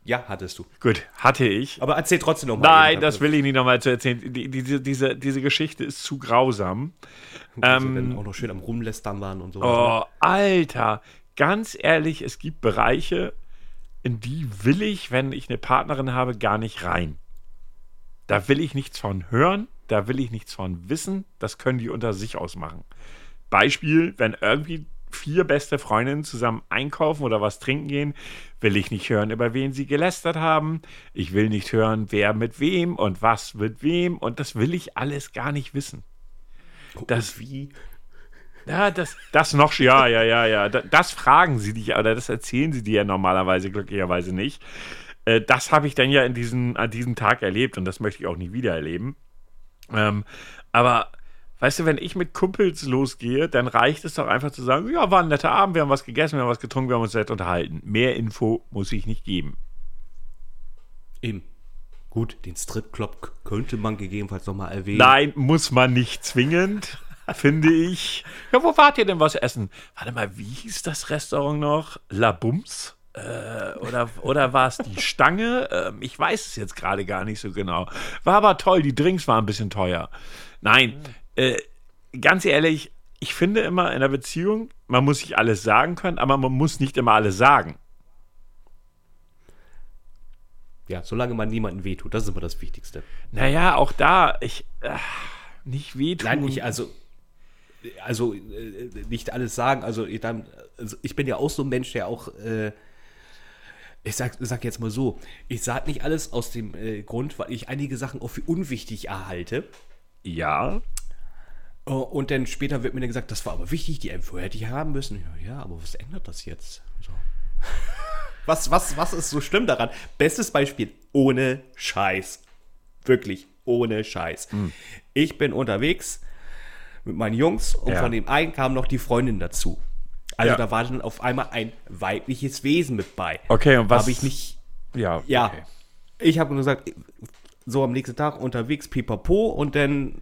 Ja, hattest du. Gut, hatte ich. Aber erzähl trotzdem noch mal. Nein, eben, das will ich nicht nochmal zu erzählen. Die, diese, diese, diese Geschichte ist zu grausam. Dass wir dann auch noch schön am Rumlästern waren und so. Oh, Alter, ganz ehrlich, es gibt Bereiche, in die will ich, wenn ich eine Partnerin habe, gar nicht rein. Da will ich nichts von hören, da will ich nichts von wissen, das können die unter sich ausmachen. Beispiel, wenn irgendwie vier beste Freundinnen zusammen einkaufen oder was trinken gehen, will ich nicht hören, über wen sie gelästert haben. Ich will nicht hören, wer mit wem und was mit wem und das will ich alles gar nicht wissen. das- Und wie? Ja, das, das noch, ja, ja, ja, ja. Da- Das fragen sie dich, oder das erzählen sie dir ja normalerweise glücklicherweise nicht. Äh, Das habe ich dann ja in diesen, an diesem Tag erlebt und das möchte ich auch nie wieder erleben. Ähm, aber weißt du, wenn ich mit Kumpels losgehe, dann reicht es doch einfach zu sagen, ja, war ein netter Abend, wir haben was gegessen, wir haben was getrunken, wir haben uns nett unterhalten. Mehr Info muss ich nicht geben. Eben. Gut, den Stripclub könnte man gegebenenfalls noch mal erwähnen. Nein, muss man nicht zwingend, finde ich. Ja, wo wart ihr denn was essen? Warte mal, wie hieß das Restaurant noch? La Bums? Äh, oder, oder war es die Stange? Ähm, ich weiß es jetzt gerade gar nicht so genau. War aber toll, die Drinks waren ein bisschen teuer. Nein, äh, ganz ehrlich, ich finde immer in einer Beziehung, man muss sich alles sagen können, aber man muss nicht immer alles sagen. Ja, solange man niemanden wehtut, das ist immer das Wichtigste. Naja, auch da, ich, äh, nicht wehtun. Nein, ich also, also äh, nicht alles sagen. Also ich, dann, also ich bin ja auch so ein Mensch, der auch, äh, ich sag, sag jetzt mal so, ich sag nicht alles aus dem äh, Grund, weil ich einige Sachen auch für unwichtig erhalte. ja, Und dann später wird mir dann gesagt, das war aber wichtig, die Info hätte ich haben müssen. Ja, ja aber was ändert das jetzt? So. Was, was, was ist so schlimm daran? Bestes Beispiel, ohne Scheiß. Wirklich, ohne Scheiß. Ich bin unterwegs mit meinen Jungs und Ja. von dem einen kam noch die Freundin dazu. Also Ja. da war dann auf einmal ein weibliches Wesen mit bei. Okay, und was- Habe ich nicht ja, ja, okay. ich habe nur gesagt, so am nächsten Tag unterwegs, pipapo, und dann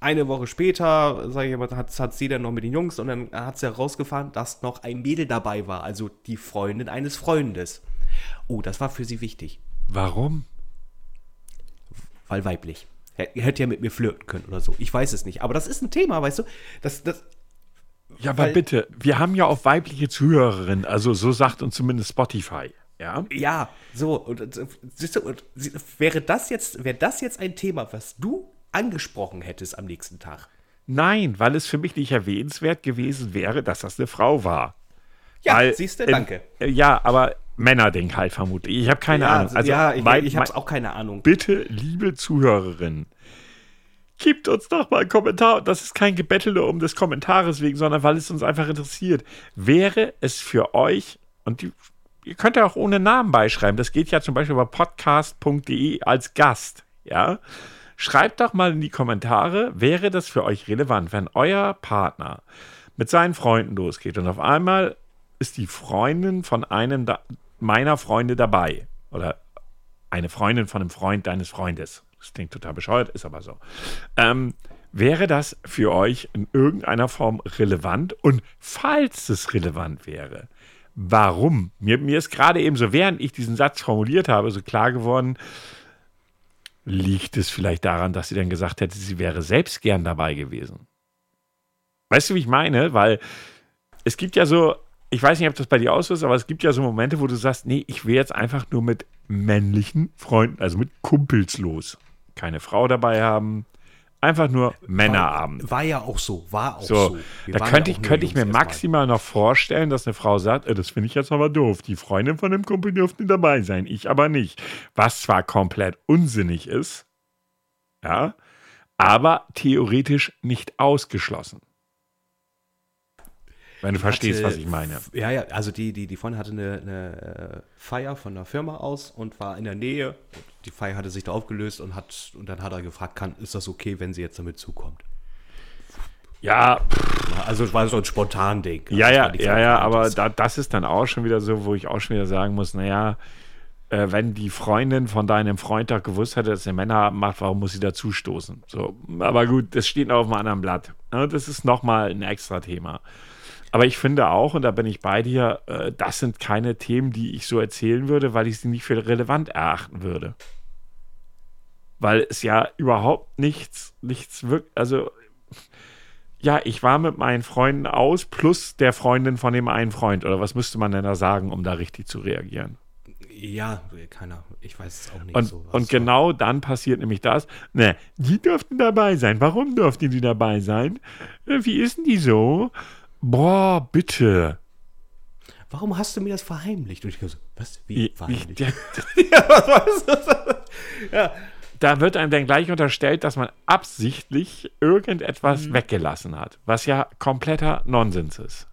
eine Woche später, sage ich mal, hat, hat sie dann noch mit den Jungs und dann hat sie herausgefahren, dass noch ein Mädel dabei war, also die Freundin eines Freundes. Oh, das war für sie wichtig, Warum? weil weiblich. Er hätte ja mit mir flirten können oder so. Ich weiß es nicht. Aber das ist ein Thema, weißt du? Das, das, Ja, aber Weil- bitte, wir haben ja auch weibliche Zuhörerinnen, also so sagt uns zumindest Spotify. Ja. ja, so. Und, siehst du, und, wäre das jetzt, wäre das jetzt ein Thema, was du angesprochen hättest am nächsten Tag? Nein, weil es für mich nicht erwähnenswert gewesen wäre, dass das eine Frau war. Ja, Weil siehst du, danke. äh, ja, aber Männerding halt vermutlich. Ich habe keine Ahnung. Also, ja, ich, mein- ich habe auch keine Ahnung. bitte, liebe Zuhörerinnen, gebt uns doch mal einen Kommentar. Das ist kein Gebettele um des Kommentares wegen, sondern weil es uns einfach interessiert. Wäre es für euch, und die, ihr könnt ja auch ohne Namen beischreiben, das geht ja zum Beispiel über podcast.de als Gast, ja. Schreibt doch mal in die Kommentare, wäre das für euch relevant, wenn euer Partner mit seinen Freunden losgeht und auf einmal ist die Freundin von einem meiner Freunde dabei oder eine Freundin von einem Freund deines Freundes. Das klingt total bescheuert, ist aber so. Ähm, wäre das für euch in irgendeiner Form relevant? Und falls es relevant wäre, warum? Mir, mir ist gerade eben so, während ich diesen Satz formuliert habe, so klar geworden, liegt es vielleicht daran, dass sie dann gesagt hätte, sie wäre selbst gern dabei gewesen. Weißt du, wie ich meine? Weil es gibt ja so, ich weiß nicht, ob das bei dir aus ist, aber es gibt ja so Momente, wo du sagst, nee, ich will jetzt einfach nur mit männlichen Freunden, also mit Kumpels los. Keine Frau dabei haben, einfach nur Männerabend. War ja auch so, war auch so. So, da könnte ja ich, könnte ich mir maximal noch vorstellen, dass eine Frau sagt, äh, das finde ich jetzt aber doof. Die Freundin von dem Kumpel dürfte dabei sein, ich aber nicht. Was zwar komplett unsinnig ist, ja, aber theoretisch nicht ausgeschlossen. Wenn du verstehst, hatte- was ich meine. Ja, ja, also die, die, die Freundin hatte eine, eine äh, Feier von der Firma aus und war in der Nähe. Die Feier hatte sich da aufgelöst und hat und dann hat er gefragt, kann, ist das okay, wenn sie jetzt damit zukommt? Ja, Also es war so ein spontan Ding. Also Ja, ja, ja, ja, aber da, das ist dann auch schon wieder so, wo ich auch schon wieder sagen muss, naja, äh, wenn die Freundin von deinem Freund doch gewusst hätte, dass er Männer macht, warum muss sie dazu stoßen? So, aber gut, das steht noch auf einem anderen Blatt. Ne, Das ist nochmal ein extra Thema. Aber ich finde auch, und da bin ich bei dir, äh, das sind keine Themen, die ich so erzählen würde, weil ich sie nicht für relevant erachten würde. Weil es ja überhaupt nichts, nichts wirkt, also ja, ich war mit meinen Freunden aus, plus der Freundin von dem einen Freund. Oder was müsste man denn da sagen, um da richtig zu reagieren? Ja, keiner. Ich weiß es auch nicht Und, so. und es war. genau dann passiert nämlich das. Ne, die dürften dabei sein. Warum dürften die dabei sein? Äh, Wie ist denn die so? Boah, bitte. Warum hast du mir das verheimlicht? Und ich so, was? Ich, Wie ich, verheimlicht? ja, was war das? ja. da wird einem dann gleich unterstellt, dass man absichtlich irgendetwas Mhm. weggelassen hat, was ja kompletter Nonsens ist.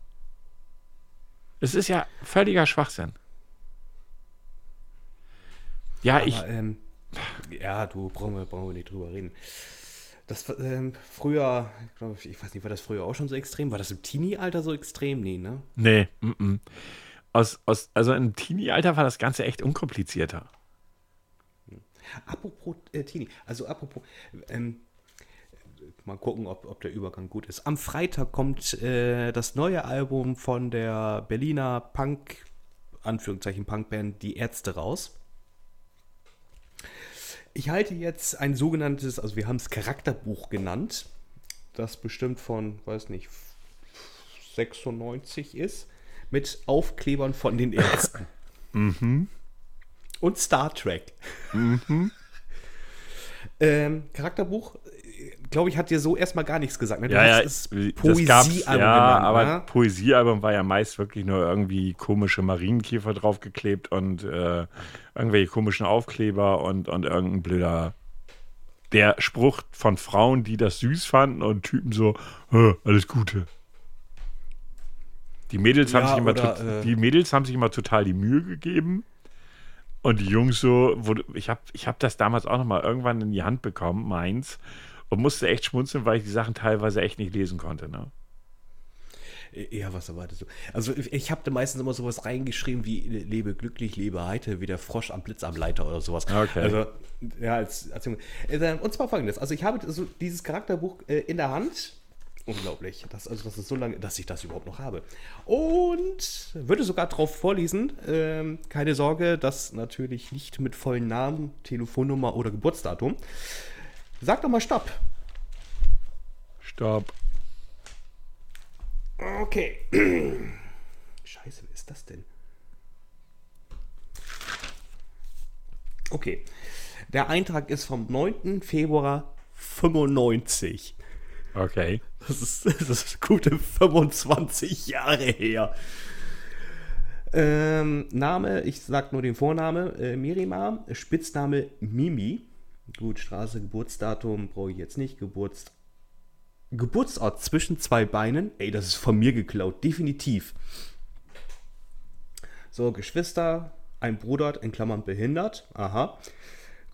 Es ist ja völliger Schwachsinn. Ja, ich, Aber, ähm, ja, du brauchen wir, brauchen wir nicht drüber reden. Das war, ähm, früher, ich, glaub, ich weiß nicht, war das früher auch schon so extrem? War das im Teenie-Alter so extrem? Nee, ne? Nee, mm -mm. Aus, aus, also im Teenie-Alter war das Ganze echt unkomplizierter. Apropos äh, Teenie, also apropos, ähm, mal gucken, ob, ob der Übergang gut ist. Am Freitag kommt äh, das neue Album von der Berliner Punk, Anführungszeichen Punkband Die Ärzte raus. Ich halte jetzt ein sogenanntes, also wir haben es Charakterbuch genannt, das bestimmt von, weiß nicht, 96 ist, mit Aufklebern von den Ärzten. Und Star Trek. Ähm, Charakterbuch, glaube ich, hat dir so erstmal gar nichts gesagt. Ne? Du hast es das Poesiealbum ja, genannt, aber ne? Poesiealbum war ja meist wirklich nur irgendwie komische Marienkäfer draufgeklebt und äh, irgendwelche komischen Aufkleber und, und irgendein blöder der Spruch von Frauen, die das süß fanden und Typen so, "Hä, alles Gute. Die Mädels, haben Ja, sich immer oder, äh, die Mädels haben sich immer total die Mühe gegeben. Und die Jungs so, wo, ich habe ich hab das damals auch noch mal irgendwann in die Hand bekommen, meins, und musste echt schmunzeln, weil ich die Sachen teilweise echt nicht lesen konnte. Ne? Ja, was erwartest du? Also ich, habe da meistens immer sowas reingeschrieben wie lebe glücklich, lebe heiter, wie der Frosch am Blitzableiter oder sowas. Okay. Also, ja, als, als. Äh, Und zwar folgendes. Also ich habe so dieses Charakterbuch äh, in der Hand. Unglaublich. Das, also das ist so lange, dass ich das überhaupt noch habe. Und würde sogar drauf vorlesen. Ähm, keine Sorge, das natürlich nicht mit vollen Namen, Telefonnummer oder Geburtsdatum. Sag doch mal Stopp. Stopp. Okay. Scheiße, wer ist das denn? Okay. Der Eintrag ist vom 9. Februar 95. Okay. Das ist, das ist gute 25 Jahre her. Ähm, Name, ich sag nur den Vorname, äh, Mirima, Spitzname Mimi. Gut, Straße, Geburtsdatum brauche ich jetzt nicht. Geburts Geburtsort zwischen zwei Beinen. Ey, das ist von mir geklaut, definitiv. So, Geschwister, ein Bruder, in Klammern behindert. Aha.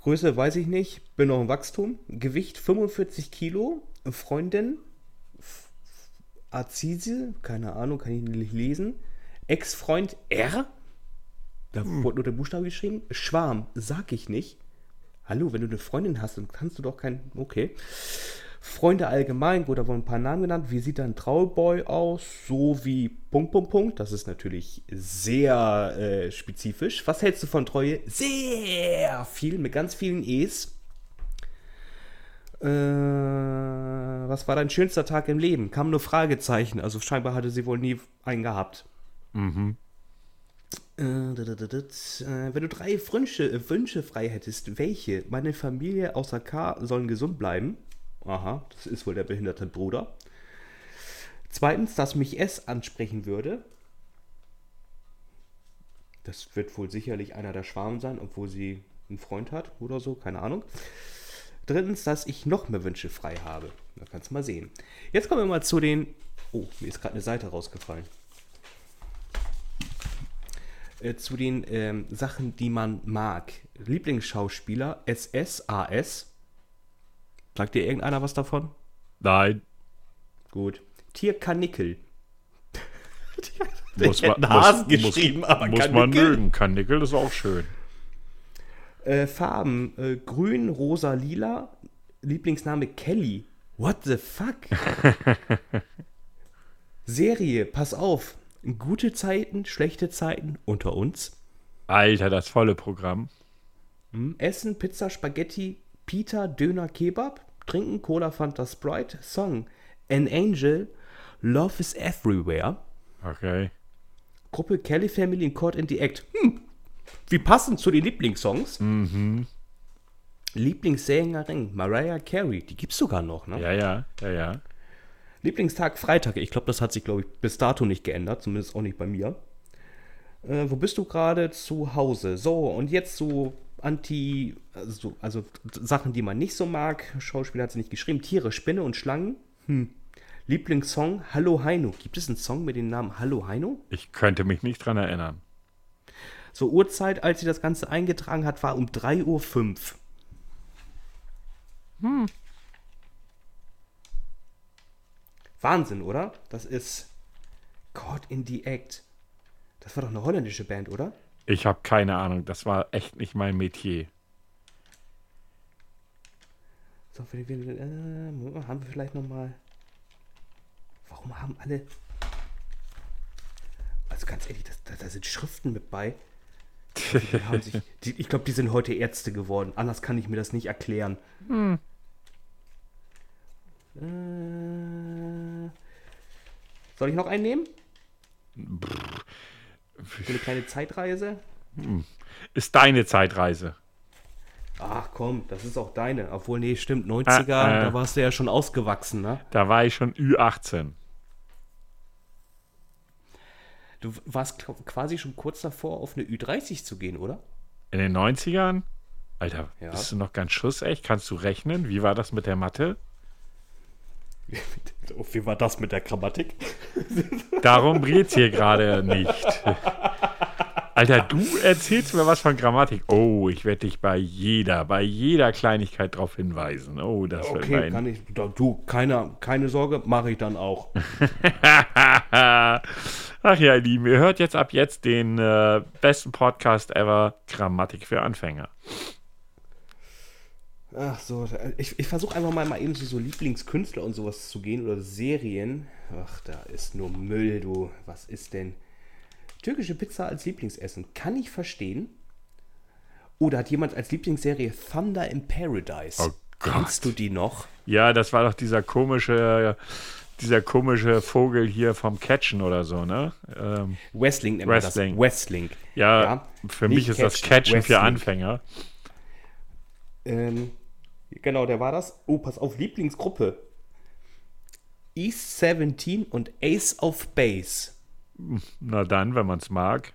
Größe weiß ich nicht, bin noch im Wachstum. Gewicht 45 Kilo. Freundin, Azise, keine Ahnung, kann ich nicht lesen. Ex-Freund R. Da wurde nur der Buchstabe geschrieben. Schwarm, sag ich nicht. Hallo, wenn du eine Freundin hast, dann kannst du doch kein. Okay. Freunde allgemein, gut, da wurden ein paar Namen genannt. Wie sieht dein Trauboy aus? So wie Punkt, Punkt, Punkt. Das ist natürlich sehr äh, spezifisch. Was hältst du von Treue? Sehr viel, mit ganz vielen E's. Äh, was war dein schönster Tag im Leben? Kam nur Fragezeichen. Also scheinbar hatte sie wohl nie einen gehabt. Mhm. Äh, wenn du drei Wünsche, äh, Wünsche frei hättest, welche? Meine Familie außer K sollen gesund bleiben. Aha, das ist wohl der behinderte Bruder. Zweitens, dass mich S ansprechen würde. Das wird wohl sicherlich einer der Schwarmen sein, obwohl sie einen Freund hat oder so, keine Ahnung. Drittens, dass ich noch mehr Wünsche frei habe. Da kannst du mal sehen. Jetzt kommen wir mal zu den. Oh, mir ist gerade eine Seite rausgefallen. Äh, zu den ähm, Sachen, die man mag. Lieblingsschauspieler SS, AS. Sagt dir irgendeiner was davon? Nein. Gut. Tier Kanickel. Muss man, Hasen muss, geschrieben, muss, aber muss man mögen. Kanickel ist auch schön. Äh, Farben: äh, Grün, Rosa, Lila. Lieblingsname Kelly. What the fuck? Serie: Pass auf. Gute Zeiten, schlechte Zeiten unter uns. Alter, das volle Programm. Hm? Essen: Pizza, Spaghetti, Pita, Döner, Kebab. Trinken: Cola, Fanta, Sprite. Song: An Angel. Love is Everywhere. Okay. Gruppe Kelly Family in Caught in the Act. Hm, wie passend zu den Lieblingssongs. Mhm. Lieblingssängerin Mariah Carey, die gibt's sogar noch, ne? Ja, ja, ja, ja. Lieblingstag Freitag, ich glaube, das hat sich, glaube ich, bis dato nicht geändert, zumindest auch nicht bei mir. Äh, wo bist du gerade? Zu Hause. So, und jetzt so Anti, also, also Sachen, die man nicht so mag. Schauspieler hat sie nicht geschrieben. Tiere, Spinne und Schlangen. Hm. Lieblingssong Hallo Heino. Gibt es einen Song mit dem Namen Hallo Heino? Ich könnte mich nicht dran erinnern. So, Uhrzeit, als sie das Ganze eingetragen hat, war um 3.05 Uhr. Hm. Wahnsinn, oder? Das ist Caught in the Act. Das war doch eine holländische Band, oder? Ich habe keine Ahnung. Das war echt nicht mein Metier. So, wir, wir, äh, haben wir vielleicht noch mal. Warum haben alle. Also ganz ehrlich, da, sind Schriften mit bei. Die haben sich, die, ich glaube, die sind heute Ärzte geworden. Anders kann ich mir das nicht erklären. Äh, soll ich noch einen nehmen? So eine kleine Zeitreise? Ist deine Zeitreise. Ach komm, das ist auch deine. Obwohl, nee, stimmt, 90er, Äh, äh. da warst du ja schon ausgewachsen, ne? Da war ich schon Ü18. Du warst quasi schon kurz davor, auf eine Ü30 zu gehen, oder? In den 90ern? Alter, Ja. bist du noch ganz schussecht? Kannst du rechnen? Wie war das mit der Mathe? Wie war das mit der Grammatik? Darum geht's hier gerade nicht. Alter, du erzählst mir was von Grammatik. Oh, ich werde dich bei jeder, bei jeder Kleinigkeit darauf hinweisen. Oh, das wird Okay, mein. kann ich. Du, keine, keine Sorge, mache ich dann auch. Ach ja, ihr Lieben, ihr hört jetzt ab jetzt den äh, besten Podcast ever, Grammatik für Anfänger. Ach so, ich, ich versuche einfach mal, mal eben so, so Lieblingskünstler und sowas zu gehen oder Serien. Ach, da ist nur Müll, du. Was ist denn? Türkische Pizza als Lieblingsessen. Kann ich verstehen. Oder hat jemand als Lieblingsserie Thunder in Paradise? Oh Gott. Kennst du die noch? Ja, das war doch dieser komische, dieser komische Vogel hier vom Catchen oder so, ne? Ähm, Wrestling nennt man Wrestling. das. Wrestling. ja, für mich ist das Catchen, Catchen für Wrestling. Anfänger. Ähm, genau, der war das. Oh, pass auf, Lieblingsgruppe. East 17 und Ace of Base. Na dann, wenn man es mag.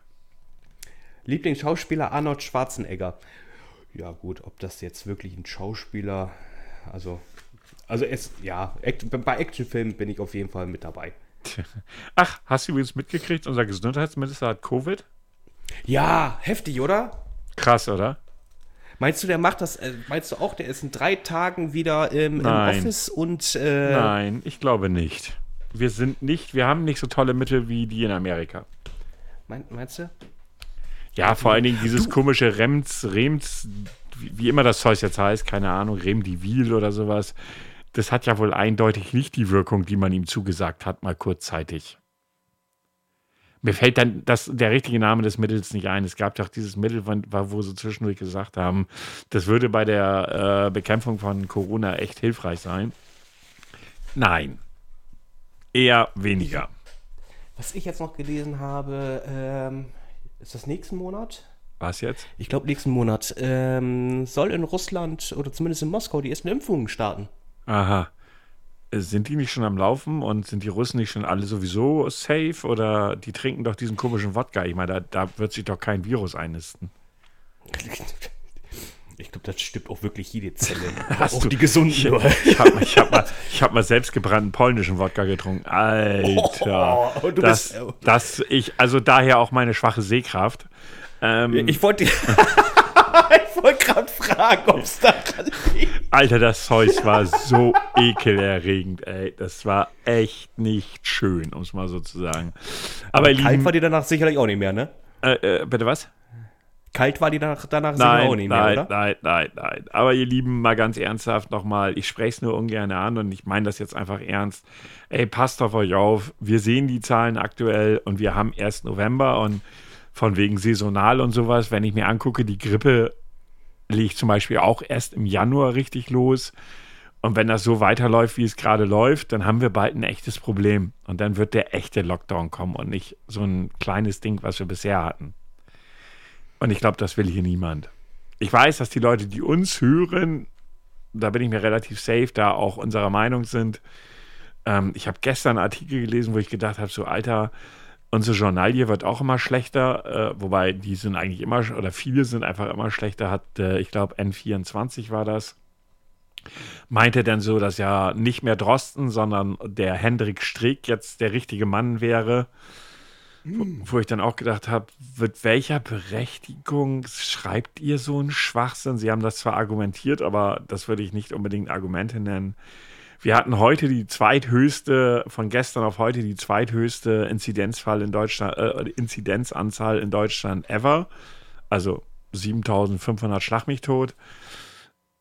Lieblingsschauspieler Arnold Schwarzenegger. Ja, gut, ob das jetzt wirklich ein Schauspieler, also, also es, ja, bei Actionfilmen bin ich auf jeden Fall mit dabei. Ach, hast du übrigens mitgekriegt, unser Gesundheitsminister hat Covid? Ja, heftig, oder? Krass, oder? Meinst du, der macht das, äh, meinst du auch, der ist in drei Tagen wieder im, im. Office und, äh, Nein, ich glaube nicht. Wir sind nicht, wir haben nicht so tolle Mittel wie die in Amerika. mein, meinst du? Ja, vor allen Dingen dieses komische Rems, Rems, wie, wie immer das Zeug jetzt heißt, keine Ahnung, Remdivil oder sowas. Das hat ja wohl eindeutig nicht die Wirkung, die man ihm zugesagt hat, mal kurzzeitig. Mir fällt dann das, der richtige Name des Mittels nicht ein. Es gab doch dieses Mittel, wo sie zwischendurch gesagt haben, das würde bei der äh, Bekämpfung von Corona echt hilfreich sein. Nein. Eher weniger. Was ich jetzt noch gelesen habe, ähm, ist das nächsten Monat? Was jetzt? Ich glaube, nächsten Monat ähm, soll in Russland oder zumindest in Moskau die ersten Impfungen starten. Aha. Äh, Sind die nicht schon am Laufen und sind die Russen nicht schon alle sowieso safe oder die trinken doch diesen komischen Wodka? Ich meine, da, da wird sich doch kein Virus einnisten. Ich glaube, das stimmt auch wirklich jede Zelle. Hast auch du- die gesunden. Ich, ich habe hab mal, hab mal selbstgebrannten polnischen Wodka getrungen. Alter. Oh, das, bist- das ich, also daher auch meine schwache Sehkraft. Ähm, Ich wollte wollte gerade fragen, ob es daran liegt. Alter, das Zeug war so ekelerregend, ey. Das war echt nicht schön, um es mal so zu sagen. Aber, ihr Kalt Lieben, war die danach sicherlich auch nicht mehr, ne? äh, äh, bitte was? Kalt war die danach, danach Nein, auch nicht mehr, nein, oder? nein, nein, nein. Aber ihr Lieben, mal ganz ernsthaft nochmal, ich spreche es nur ungern an und ich meine das jetzt einfach ernst. Ey, passt auf euch auf. Wir sehen die Zahlen aktuell und wir haben erst November und von wegen saisonal und sowas, wenn ich mir angucke, die Grippe legt zum Beispiel auch erst im Januar richtig los. Und wenn das so weiterläuft, wie es gerade läuft, dann haben wir bald ein echtes Problem. Und dann wird der echte Lockdown kommen und nicht so ein kleines Ding, was wir bisher hatten. Und ich glaube, das will hier niemand. Ich weiß, dass die Leute, die uns hören, da bin ich mir relativ safe, da auch unserer Meinung sind. Ähm, ich habe gestern einen Artikel gelesen, wo ich gedacht habe, so Alter, unsere Journalie wird auch immer schlechter, äh, wobei die sind eigentlich immer, oder viele sind einfach immer schlechter, hat, äh, ich glaube, N24 war das. Meinte dann so, dass ja nicht mehr Drosten, sondern der Hendrik Streeck jetzt der richtige Mann wäre. Wo, wo ich dann auch gedacht habe, mit welcher Berechtigung schreibt ihr so einen Schwachsinn? Sie haben das zwar argumentiert, aber das würde ich nicht unbedingt Argumente nennen. Wir hatten heute die zweithöchste, von gestern auf heute die zweithöchste Inzidenzfall in Deutschland, äh, Inzidenzanzahl in Deutschland ever. Also 7500 Schlag mich tot.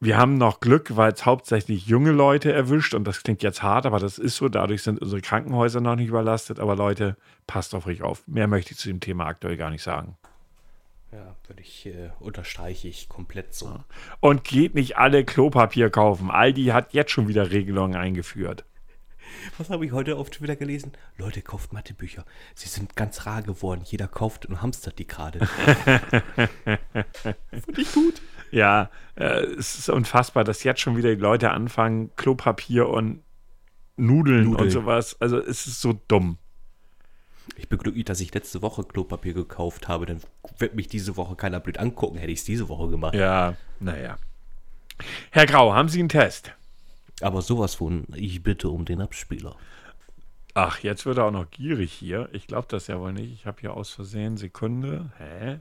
Wir haben noch Glück, weil es hauptsächlich junge Leute erwischt und das klingt jetzt hart, aber das ist so. Dadurch sind unsere Krankenhäuser noch nicht überlastet. Aber Leute, passt auf euch auf. Mehr möchte ich zu dem Thema aktuell gar nicht sagen. Ja, würde ich, äh, unterstreiche ich komplett so. Und geht nicht alle Klopapier kaufen. Aldi hat jetzt schon wieder Regelungen eingeführt. Was habe ich heute auf Twitter gelesen? Leute, kauft Mathebücher. Sie sind ganz rar geworden. Jeder kauft und hamstert die gerade. Finde ich gut. Ja, äh, es ist unfassbar, dass jetzt schon wieder die Leute anfangen, Klopapier und Nudeln, Nudeln. und sowas. Also es ist so dumm. Ich bin glücklich, dass ich letzte Woche Klopapier gekauft habe. Dann wird mich diese Woche keiner blöd angucken. Hätte ich es diese Woche gemacht. Ja, naja. Herr Grau, haben Sie einen Test? Aber sowas von, ich bitte um den Abspieler. Ach, jetzt wird er auch noch gierig hier. Ich glaube das ja wohl nicht. Ich habe hier aus Versehen Sekunde. Hä?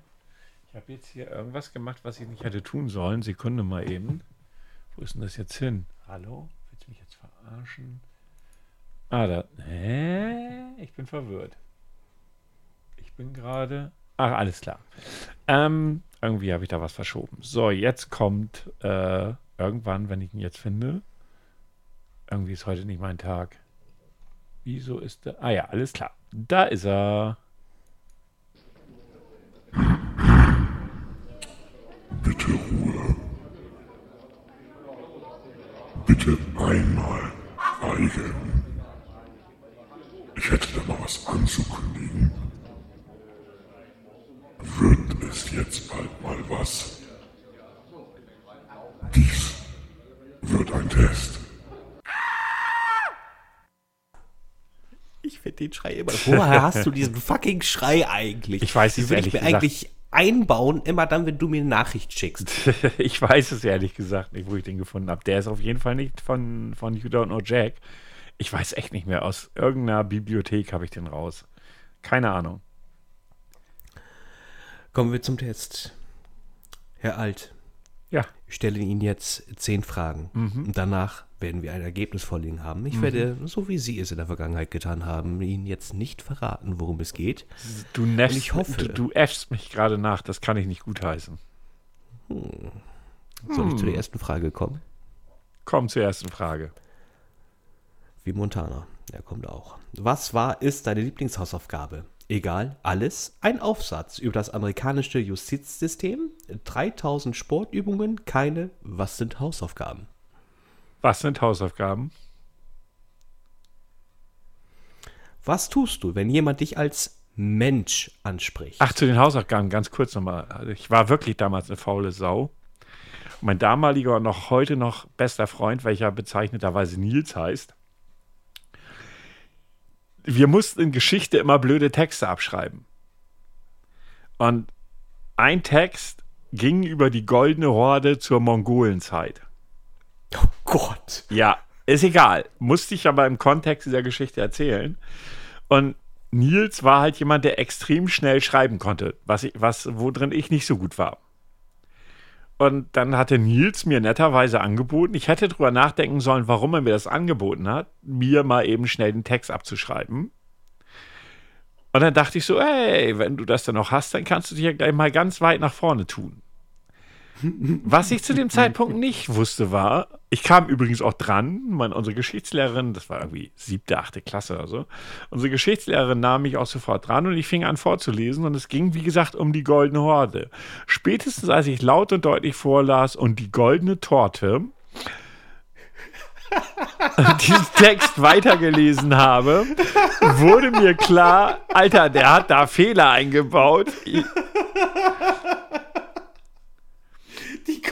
Ich habe jetzt hier irgendwas gemacht, was ich nicht hätte tun sollen. Sekunde mal eben. Wo ist denn das jetzt hin? Hallo? Willst du mich jetzt verarschen? Ah, da. Hä? Ich bin verwirrt. Ich bin gerade. Ach, alles klar. Ähm, irgendwie habe ich da was verschoben. So, jetzt kommt äh, irgendwann, wenn ich ihn jetzt finde. Irgendwie ist heute nicht mein Tag. Wieso ist der? Ah ja, alles klar. Da ist er. Bitte Ruhe. Bitte einmal schweigen. Ich hätte da mal was anzukündigen. Wird es jetzt bald mal was? Dies wird ein Test. Ich finde den Schrei immer. Woher hast du diesen fucking Schrei eigentlich? Ich weiß Wie es will ehrlich ich mir gesagt- eigentlich einbauen, immer dann, wenn du mir eine Nachricht schickst. ich weiß es ehrlich gesagt nicht, wo ich den gefunden habe. Der ist auf jeden Fall nicht von, von You Don't Know Jack. Ich weiß echt nicht mehr. Aus irgendeiner Bibliothek habe ich den raus. Keine Ahnung. Kommen wir zum Test. Herr Alt, Ja. ich stelle Ihnen jetzt zehn Fragen. Mhm. Und danach werden wir ein Ergebnis vorliegen haben. Ich werde, so wie Sie es in der Vergangenheit getan haben, Ihnen jetzt nicht verraten, worum es geht. Du neffst, ich hoffe- du, du äffst mich gerade nach. Das kann ich nicht gutheißen. Soll ich zu Hm. der ersten Frage kommen? Komm zur ersten Frage. Wie Montana. Er kommt auch. Was war, ist deine Lieblingshausaufgabe? Egal, alles. Ein Aufsatz über das amerikanische Justizsystem. 3000 Sportübungen, keine. Was sind Hausaufgaben? Was sind Hausaufgaben? Was tust du, wenn jemand dich als Mensch anspricht? Ach, zu den Hausaufgaben ganz kurz nochmal. Ich war wirklich damals eine faule Sau. Mein damaliger und noch heute noch bester Freund, welcher bezeichneterweise Nils heißt, wir mussten in Geschichte immer blöde Texte abschreiben. Und ein Text ging über die goldene Horde zur Mongolenzeit. Oh Gott. Ja, ist egal. Musste ich aber im Kontext dieser Geschichte erzählen. Und Nils war halt jemand, der extrem schnell schreiben konnte, was ich, was, worin ich nicht so gut war. Und dann hatte Nils mir netterweise angeboten, ich hätte drüber nachdenken sollen, warum er mir das angeboten hat, mir mal eben schnell den Text abzuschreiben. Und dann dachte ich so, hey, wenn du das dann noch hast, dann kannst du dich ja gleich mal ganz weit nach vorne tun. Was ich zu dem Zeitpunkt nicht wusste, war, ich kam übrigens auch dran, meine, unsere Geschichtslehrerin, das war irgendwie siebte, achte Klasse oder so, unsere Geschichtslehrerin nahm mich auch sofort dran und ich fing an vorzulesen und es ging, wie gesagt, um die goldene Horde. Spätestens als ich laut und deutlich vorlas und die goldene Torte diesen Text weitergelesen habe, wurde mir klar, Alter, der hat da Fehler eingebaut. Ich,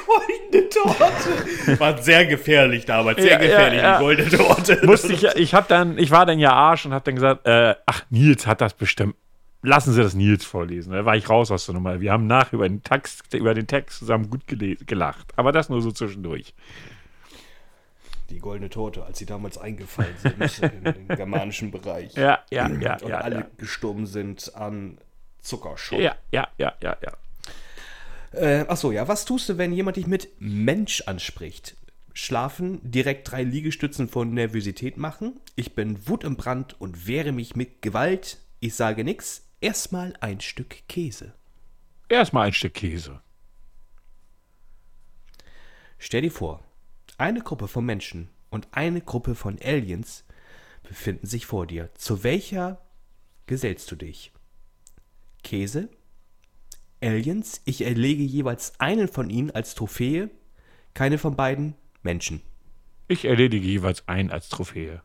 goldene Torte. War sehr gefährlich damals. Sehr Ja, gefährlich, ja, ja. die goldene Torte. musste ich, ich habe dann, ich war dann ja Arsch und habe dann gesagt, äh, ach, Nils hat das bestimmt. Lassen Sie das Nils vorlesen. Da war ich raus aus der Nummer. Wir haben nach über den Text, über den Text zusammen gut gelacht. Aber das nur so zwischendurch. Die goldene Torte, als sie damals eingefallen sind in den germanischen Bereich. Ja, ja, ja, Und ja, alle ja. gestorben sind an Zuckerschock. Ja, ja, ja, ja, ja. Äh, achso, ja. Was tust du, wenn jemand dich mit Mensch anspricht? Schlafen, direkt drei Liegestützen von Nervosität machen. Ich bin Wut im Brand und wehre mich mit Gewalt. Ich sage nix. Erstmal ein Stück Käse. Erstmal ein Stück Käse. Stell dir vor, eine Gruppe von Menschen und eine Gruppe von Aliens befinden sich vor dir. Zu welcher gesellst du dich? Käse? Aliens? Ich erlege jeweils einen von ihnen als Trophäe. Keine von beiden Menschen. Ich erledige jeweils einen als Trophäe.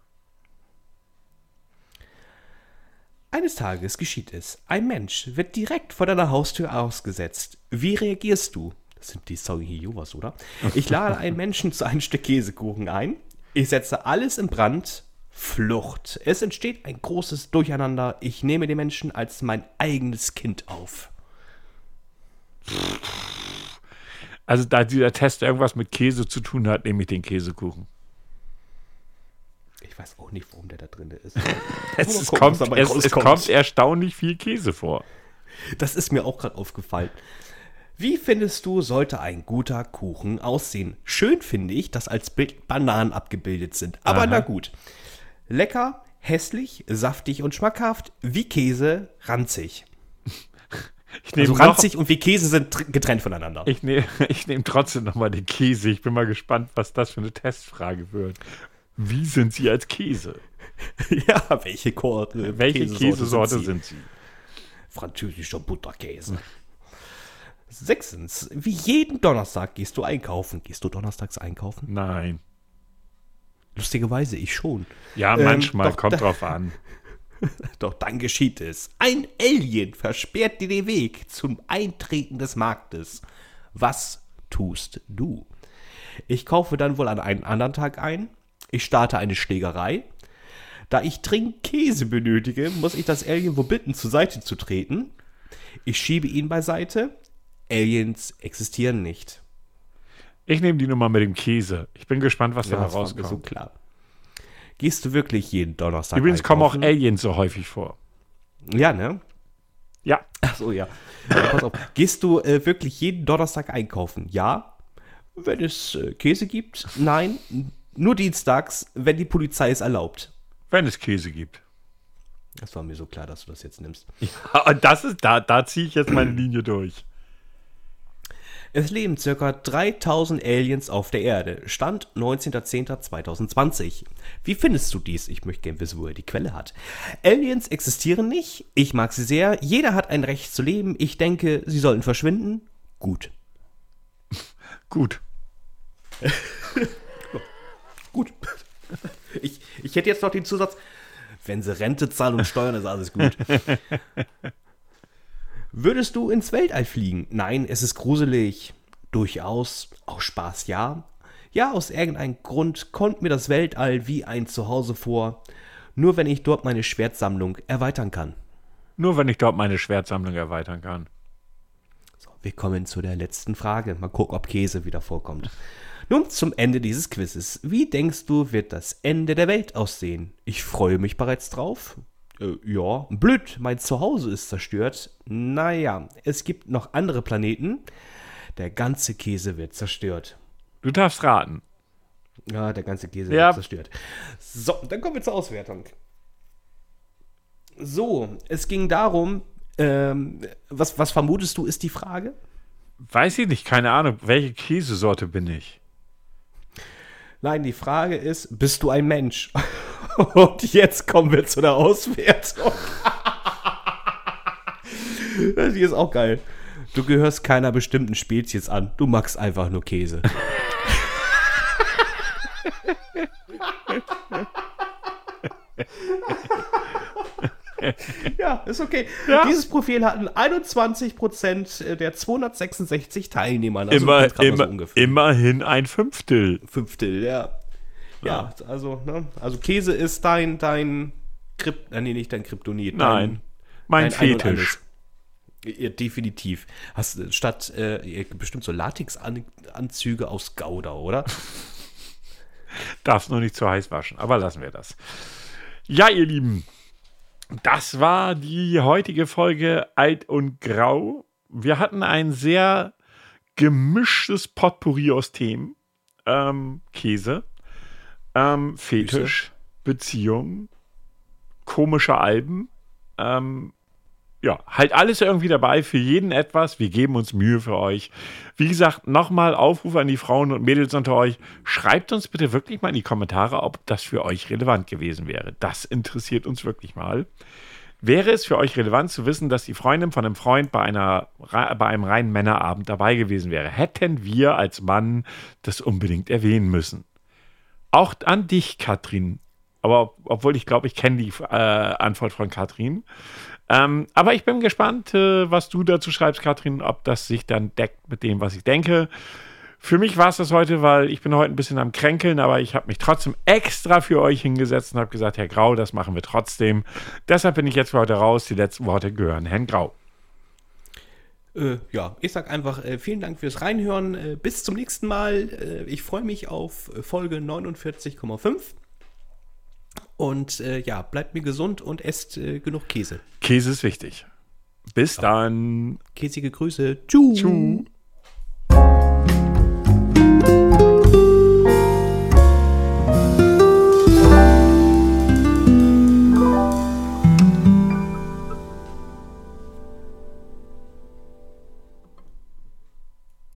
Eines Tages geschieht es. Ein Mensch wird direkt vor deiner Haustür ausgesetzt. Wie reagierst du? Das sind die Sorry Jehovas, oder? Ich lade einen Menschen zu einem Stück Käsekuchen ein. Ich setze alles in Brand. Flucht. Es entsteht ein großes Durcheinander. Ich nehme den Menschen als mein eigenes Kind auf. Also, da dieser Test irgendwas mit Käse zu tun hat, nehme ich den Käsekuchen. Ich weiß auch nicht, warum der da drin ist. Es, es, kommt, es, es kommt erstaunlich viel Käse vor. Das ist mir auch gerade aufgefallen. Wie findest du, sollte ein guter Kuchen aussehen? Schön finde ich, dass als Bild Bananen abgebildet sind. Aber Aha. na gut. Lecker, hässlich, saftig und schmackhaft, wie Käse, ranzig. Ich Also noch- ranzig und wie Käse sind tr- getrennt voneinander. Ich nehme ich nehm trotzdem nochmal den Käse. Ich bin mal gespannt, was das für eine Testfrage wird. Wie sind Sie als Käse? ja, welche, Kor äh, Welche Käsesorte Käsesorte sind Sie? Französischer Butterkäse. Sechstens, wie jeden Donnerstag gehst du einkaufen. Gehst du donnerstags einkaufen? Nein. Lustigerweise ich schon. Ja, Ähm, manchmal, doch, kommt drauf an. Doch dann geschieht es. Ein Alien versperrt dir den Weg zum Eintreten des Marktes. Was tust du? Ich kaufe dann wohl an einen anderen Tag ein. Ich starte eine Schlägerei. Da ich dringend Käse benötige, muss ich das Alien wohl bitten, zur Seite zu treten. Ich schiebe ihn beiseite. Aliens existieren nicht. Ich nehme die Nummer mit dem Käse. Ich bin gespannt, was das war mir so rauskommt. klar. Gehst du wirklich jeden Donnerstag Übrigens kommen auch einkaufen? Aliens so häufig vor. Ja, ne? Ja, Ach so, ja. ja pass auf. Gehst du äh, wirklich jeden Donnerstag einkaufen? Ja. Wenn es äh, Käse gibt? Nein. Nur dienstags, wenn die Polizei es erlaubt. wenn es Käse gibt. Das war mir so klar, dass du das jetzt nimmst. Ja, und das ist, da, da ziehe ich jetzt meine Linie durch. Es leben circa 3000 Aliens auf der Erde. Stand 19.10.2020. Wie findest du dies? Ich möchte gerne wissen, wo er die Quelle hat. Aliens existieren nicht. Ich mag sie sehr. Jeder hat ein Recht zu leben. Ich denke, sie sollten verschwinden. Gut. Gut. Gut. Ich, ich hätte jetzt noch den Zusatz, wenn sie Rente zahlen und steuern, ist alles gut. Würdest du ins Weltall fliegen? Nein, es ist gruselig. Durchaus. Aus Spaß ja. Ja, aus irgendeinem Grund kommt mir das Weltall wie ein Zuhause vor. Nur wenn ich dort meine Schwertsammlung erweitern kann. Nur wenn ich dort meine Schwertsammlung erweitern kann. So, wir kommen zu der letzten Frage. Mal gucken, ob Käse wieder vorkommt. Nun zum Ende dieses Quizzes. Wie denkst du, wird das Ende der Welt aussehen? Ich freue mich bereits drauf. Äh, ja, blöd, mein Zuhause ist zerstört. Naja, es gibt noch andere Planeten. Der ganze Käse wird zerstört. Du darfst raten. Ja, der ganze Käse Ja. wird zerstört. So, dann kommen wir zur Auswertung. So, es ging darum, ähm, was, was vermutest du, ist die Frage? Weiß ich nicht, keine Ahnung. Welche Käsesorte bin ich? Nein, die Frage ist, bist du ein Mensch? Und jetzt kommen wir zu der Auswertung. Die ist auch geil. Du gehörst keiner bestimmten Spezies an. Du magst einfach nur Käse. ja, ist okay. Dieses Profil hatten 21% der 266 Teilnehmer. Also immer, man so immer, ungefähr. immerhin ein Fünftel. Fünftel, ja. Ja, also, ne? Also Käse ist dein, dein Krypt, äh, nee, nicht dein Kryptonit. Nein, mein dein Ein und Fetisch. Ja, definitiv. Hast du statt äh, bestimmt so Latexanzüge aus Gouda, oder? Darf's nur nicht zu heiß waschen, aber lassen wir das. Ja, ihr Lieben, das war die heutige Folge Alt und Grau. Wir hatten ein sehr gemischtes Potpourri aus Themen. Ähm, Käse, ähm, Fetisch, Beziehung, komische Alben. Ähm, ja, halt alles irgendwie dabei, für jeden etwas. Wir geben uns Mühe für euch. Wie gesagt, nochmal Aufruf an die Frauen und Mädels unter euch. Schreibt uns bitte wirklich mal in die Kommentare, ob das für euch relevant gewesen wäre. Das interessiert uns wirklich mal. Wäre es für euch relevant zu wissen, dass die Freundin von einem Freund bei, einer, bei einem reinen Männerabend dabei gewesen wäre? Hätten wir als Mann das unbedingt erwähnen müssen? Auch an dich, Katrin. Aber ob- obwohl ich glaube, ich kenne die äh, Antwort von Katrin. Ähm, aber ich bin gespannt, äh, was du dazu schreibst, Katrin, ob das sich dann deckt mit dem, was ich denke. Für mich war es das heute, weil ich bin heute ein bisschen am Kränkeln, aber ich habe mich trotzdem extra für euch hingesetzt und habe gesagt, Herr Grau, das machen wir trotzdem. Deshalb bin ich jetzt für heute raus. Die letzten Worte gehören Herrn Grau. Äh, ja, ich sag einfach äh, vielen Dank fürs Reinhören. Äh, bis zum nächsten Mal. Äh, ich freue mich auf Folge 49,5. Und äh, ja, bleibt mir gesund und esst äh, genug Käse. Käse ist wichtig. Bis dann. Käsige Grüße. Tschüss.